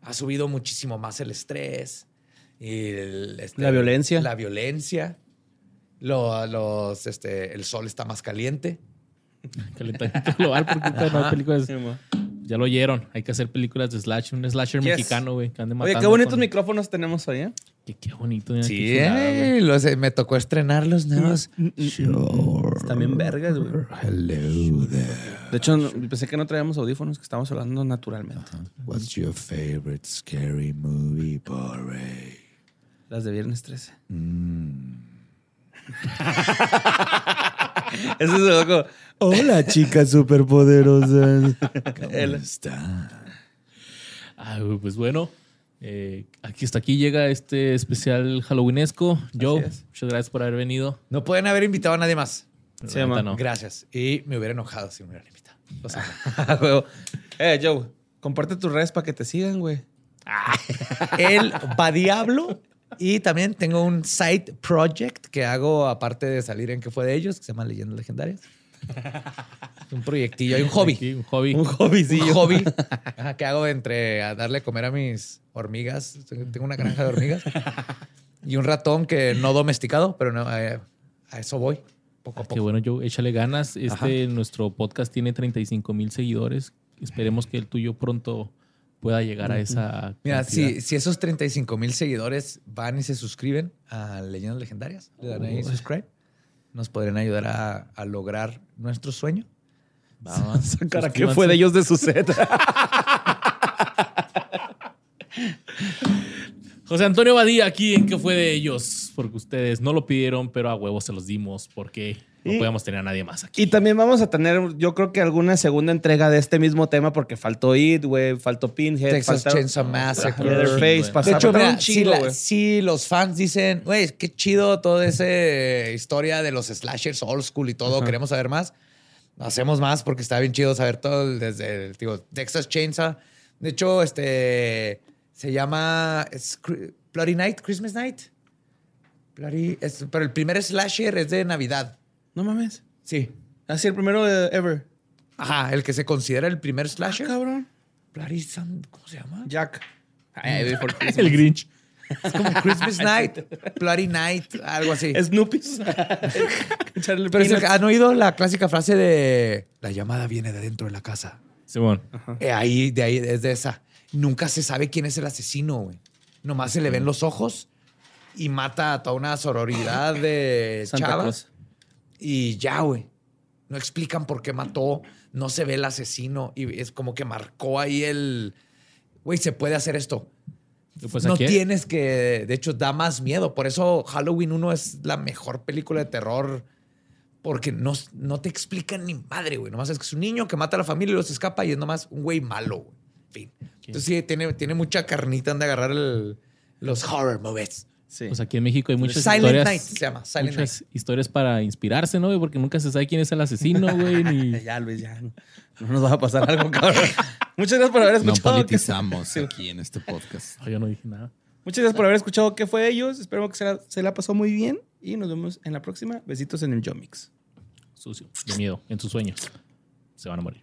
Ha subido muchísimo más el estrés. y el, este, La violencia. La violencia. Lo- los, este, el sol está más caliente. Calentamiento global porque ahorita no hay películas. Sí, man. Ya lo oyeron. Hay que hacer películas de slash. Un slasher Yes. mexicano, güey. Oye, qué bonitos con- micrófonos tenemos hoy, ¿eh? Qué, qué bonito. mira, Sí, qué chulada, güey. eh, los- me tocó estrenar los nuevos. Están bien vergas, güey. Hello there. De hecho, no- pensé que no traíamos audífonos, que estábamos hablando naturalmente. What's your favorite scary movie, Borre? Las de viernes 13. Mm. Eso es loco. Hola, chicas superpoderosas. ¿Cómo El- está? Ah, güey, pues bueno. Eh, aquí hasta aquí llega este especial Halloweenesco. Joe, es. muchas gracias por haber venido. No pueden haber invitado a nadie más. Pero neta man. no. Gracias. Y me hubiera enojado si me hubieran invitado. Lo siento. Ah, eh, Joe, comparte tus redes para que te sigan, güey. El va Diablo. Y también tengo un side project que hago aparte de salir en que fue de ellos, que se llama Leyendas Legendarias. un proyectillo, hay un hobby. Aquí, un hobby. Un hobbycillo. Un hobby ajá, que hago entre a darle comer a mis hormigas. Tengo una granja de hormigas. Y un ratón que no domesticado, pero no, eh, a eso voy. Poco a Qué poco. bueno, Joe. Échale ganas. Este, nuestro podcast tiene 35 mil seguidores. Esperemos que el tuyo pronto pueda llegar a esa. Mira, cantidad. si, si esos 35 mil seguidores van y se suscriben a Leyendas Legendarias, le dan ahí subscribe, nos podrían ayudar a, a lograr nuestro sueño. Sacar a qué fue de ellos de su set. José Antonio Badía aquí en qué fue de ellos, porque ustedes no lo pidieron, pero a huevos se los dimos porque no Y- podíamos tener a nadie más aquí. Y también vamos a tener, yo creo que alguna segunda entrega de este mismo tema porque faltó It, güey, faltó Pinhead, Texas faltaron- Chainsaw Massacre. Leatherface, De hecho, mira, un si, la- si los fans dicen, güey, qué chido toda esa historia de los slashers old school y todo, queremos saber más, hacemos más porque está bien chido saber todo desde el, digo, Texas Chainsaw. De hecho, este se llama Bloody Night, Christmas Night. Bloody, es- pero el primer slasher es de Navidad. No mames. Sí. Así el primero de ever. Ajá, el que se considera el primer slasher. Cabrón. Bloody Sun, ¿cómo se llama? Jack. el Grinch. Es como Christmas Night, Bloody Night, algo así. Snoopy. Charlie Pero es. ¿han oído la clásica frase de la llamada viene de dentro de la casa? Simón. Eh, ahí, de ahí, es de esa. Nunca se sabe quién es el asesino, güey. Nomás se le ven los ojos y mata a toda una sororidad de chavas. Y ya, güey. No explican por qué mató, no se ve el asesino y es como que marcó ahí el... Güey, se puede hacer esto. Pues no tienes que, de hecho, da más miedo. Por eso Halloween 1 es la mejor película de terror. Porque no, no te explican ni madre, güey. Nomás es que es un niño que mata a la familia y los escapa y es nomás un güey malo, güey. En fin. Entonces sí, tiene, tiene mucha carnita donde agarrar el- los horror movies. Sí. Pues aquí en México hay muchas Silent historias. Night se llama, Silent muchas historias para inspirarse, ¿no? Porque nunca se sabe quién es el asesino, güey. Ni... ya, Luis, ya. No nos va a pasar algo, cabrón. Muchas gracias por haber No escuchado. que- politizamos aquí en este podcast. No, yo no dije nada. Muchas gracias por haber escuchado qué fue de ellos. Espero que se la, se la pasó muy bien. Y nos vemos en la próxima. Besitos en el Jomix. Sucio, de miedo, en sus sueños. Se van a morir.